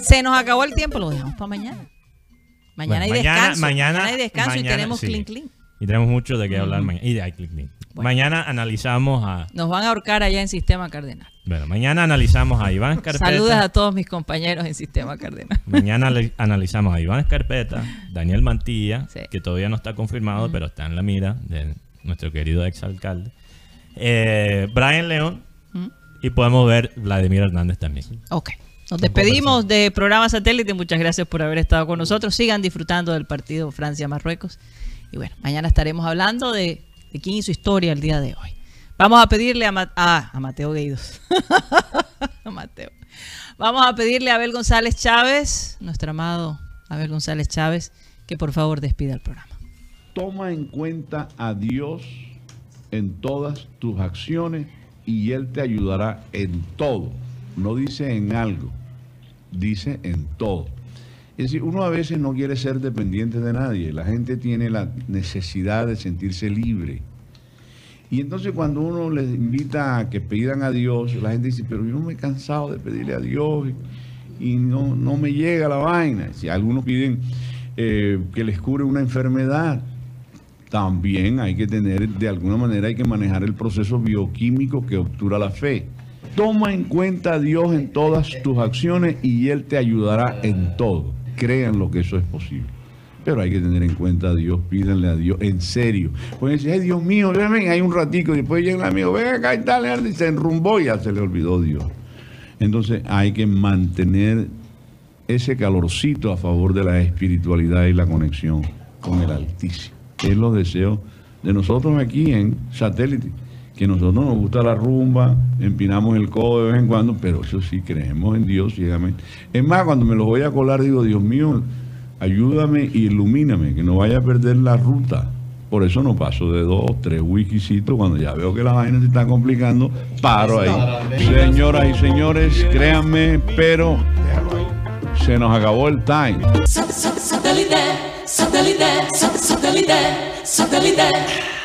Speaker 2: Se nos acabó el tiempo, lo dejamos para mañana. Mañana
Speaker 3: Bueno,
Speaker 2: hay descanso.
Speaker 3: Mañana,
Speaker 2: hay descanso y
Speaker 3: mañana,
Speaker 2: tenemos
Speaker 3: sí.
Speaker 2: clean clean.
Speaker 3: Y tenemos mucho de qué hablar mañana. Y de Clean Clean. Mañana analizamos a.
Speaker 2: Nos van a ahorcar allá en Sistema Cardenal.
Speaker 3: Bueno, mañana analizamos a Iván Escarpeta.
Speaker 2: Saludos a todos mis compañeros en Sistema Cardenal.
Speaker 3: Mañana analizamos a Iván Escarpeta, Daniel Mantilla,
Speaker 2: Sí.
Speaker 3: que todavía no está confirmado, pero está en la mira de nuestro querido exalcalde. Eh, Brian León. Y podemos ver Vladimir Hernández también.
Speaker 2: Ok. Nos despedimos de programa satélite. Muchas gracias por haber estado con nosotros. Sigan disfrutando del partido Francia-Marruecos. Y bueno, mañana estaremos hablando de, de quién hizo historia el día de hoy. Vamos a pedirle a, ah, Mateo Gueidos. Mateo. Vamos a pedirle a Abel González Chávez, nuestro amado Abel González Chávez, que por favor despida el programa.
Speaker 5: Toma en cuenta a Dios en todas tus acciones y Él te ayudará en todo. No dice en algo, dice en todo. Es decir, uno a veces no quiere ser dependiente de nadie. La gente tiene la necesidad de sentirse libre. Y entonces cuando uno les invita a que pidan a Dios, la gente dice, pero yo no me he cansado de pedirle a Dios y, no, no me llega la vaina. Si algunos piden eh, que les cure una enfermedad, también hay que tener, de alguna manera hay que manejar el proceso bioquímico que obtura la fe. Toma en cuenta a Dios en todas tus acciones y Él te ayudará en todo. Crean lo que eso es posible. Pero hay que tener en cuenta a Dios, pídanle a Dios, en serio. Pueden decir, ay Dios mío, ven, hay un ratico, y después llega el amigo, ven acá y tal, y se enrumbó y ya se le olvidó Dios. Entonces hay que mantener ese calorcito a favor de la espiritualidad y la conexión con el Altísimo. Es los deseos de nosotros aquí en satélite. Que nosotros nos gusta la rumba, empinamos el codo de vez en cuando, pero eso sí, creemos en Dios ciegamente. Es más, cuando me los voy a colar, digo, Dios mío, ayúdame y ilumíname, que no vaya a perder la ruta. Por eso no paso de dos, tres wikisitos. Cuando ya veo que la vaina se está complicando, paro ahí. Señoras y señores, créanme, pero se nos acabó el time.
Speaker 12: Satellite, satellite, satellite, satellite.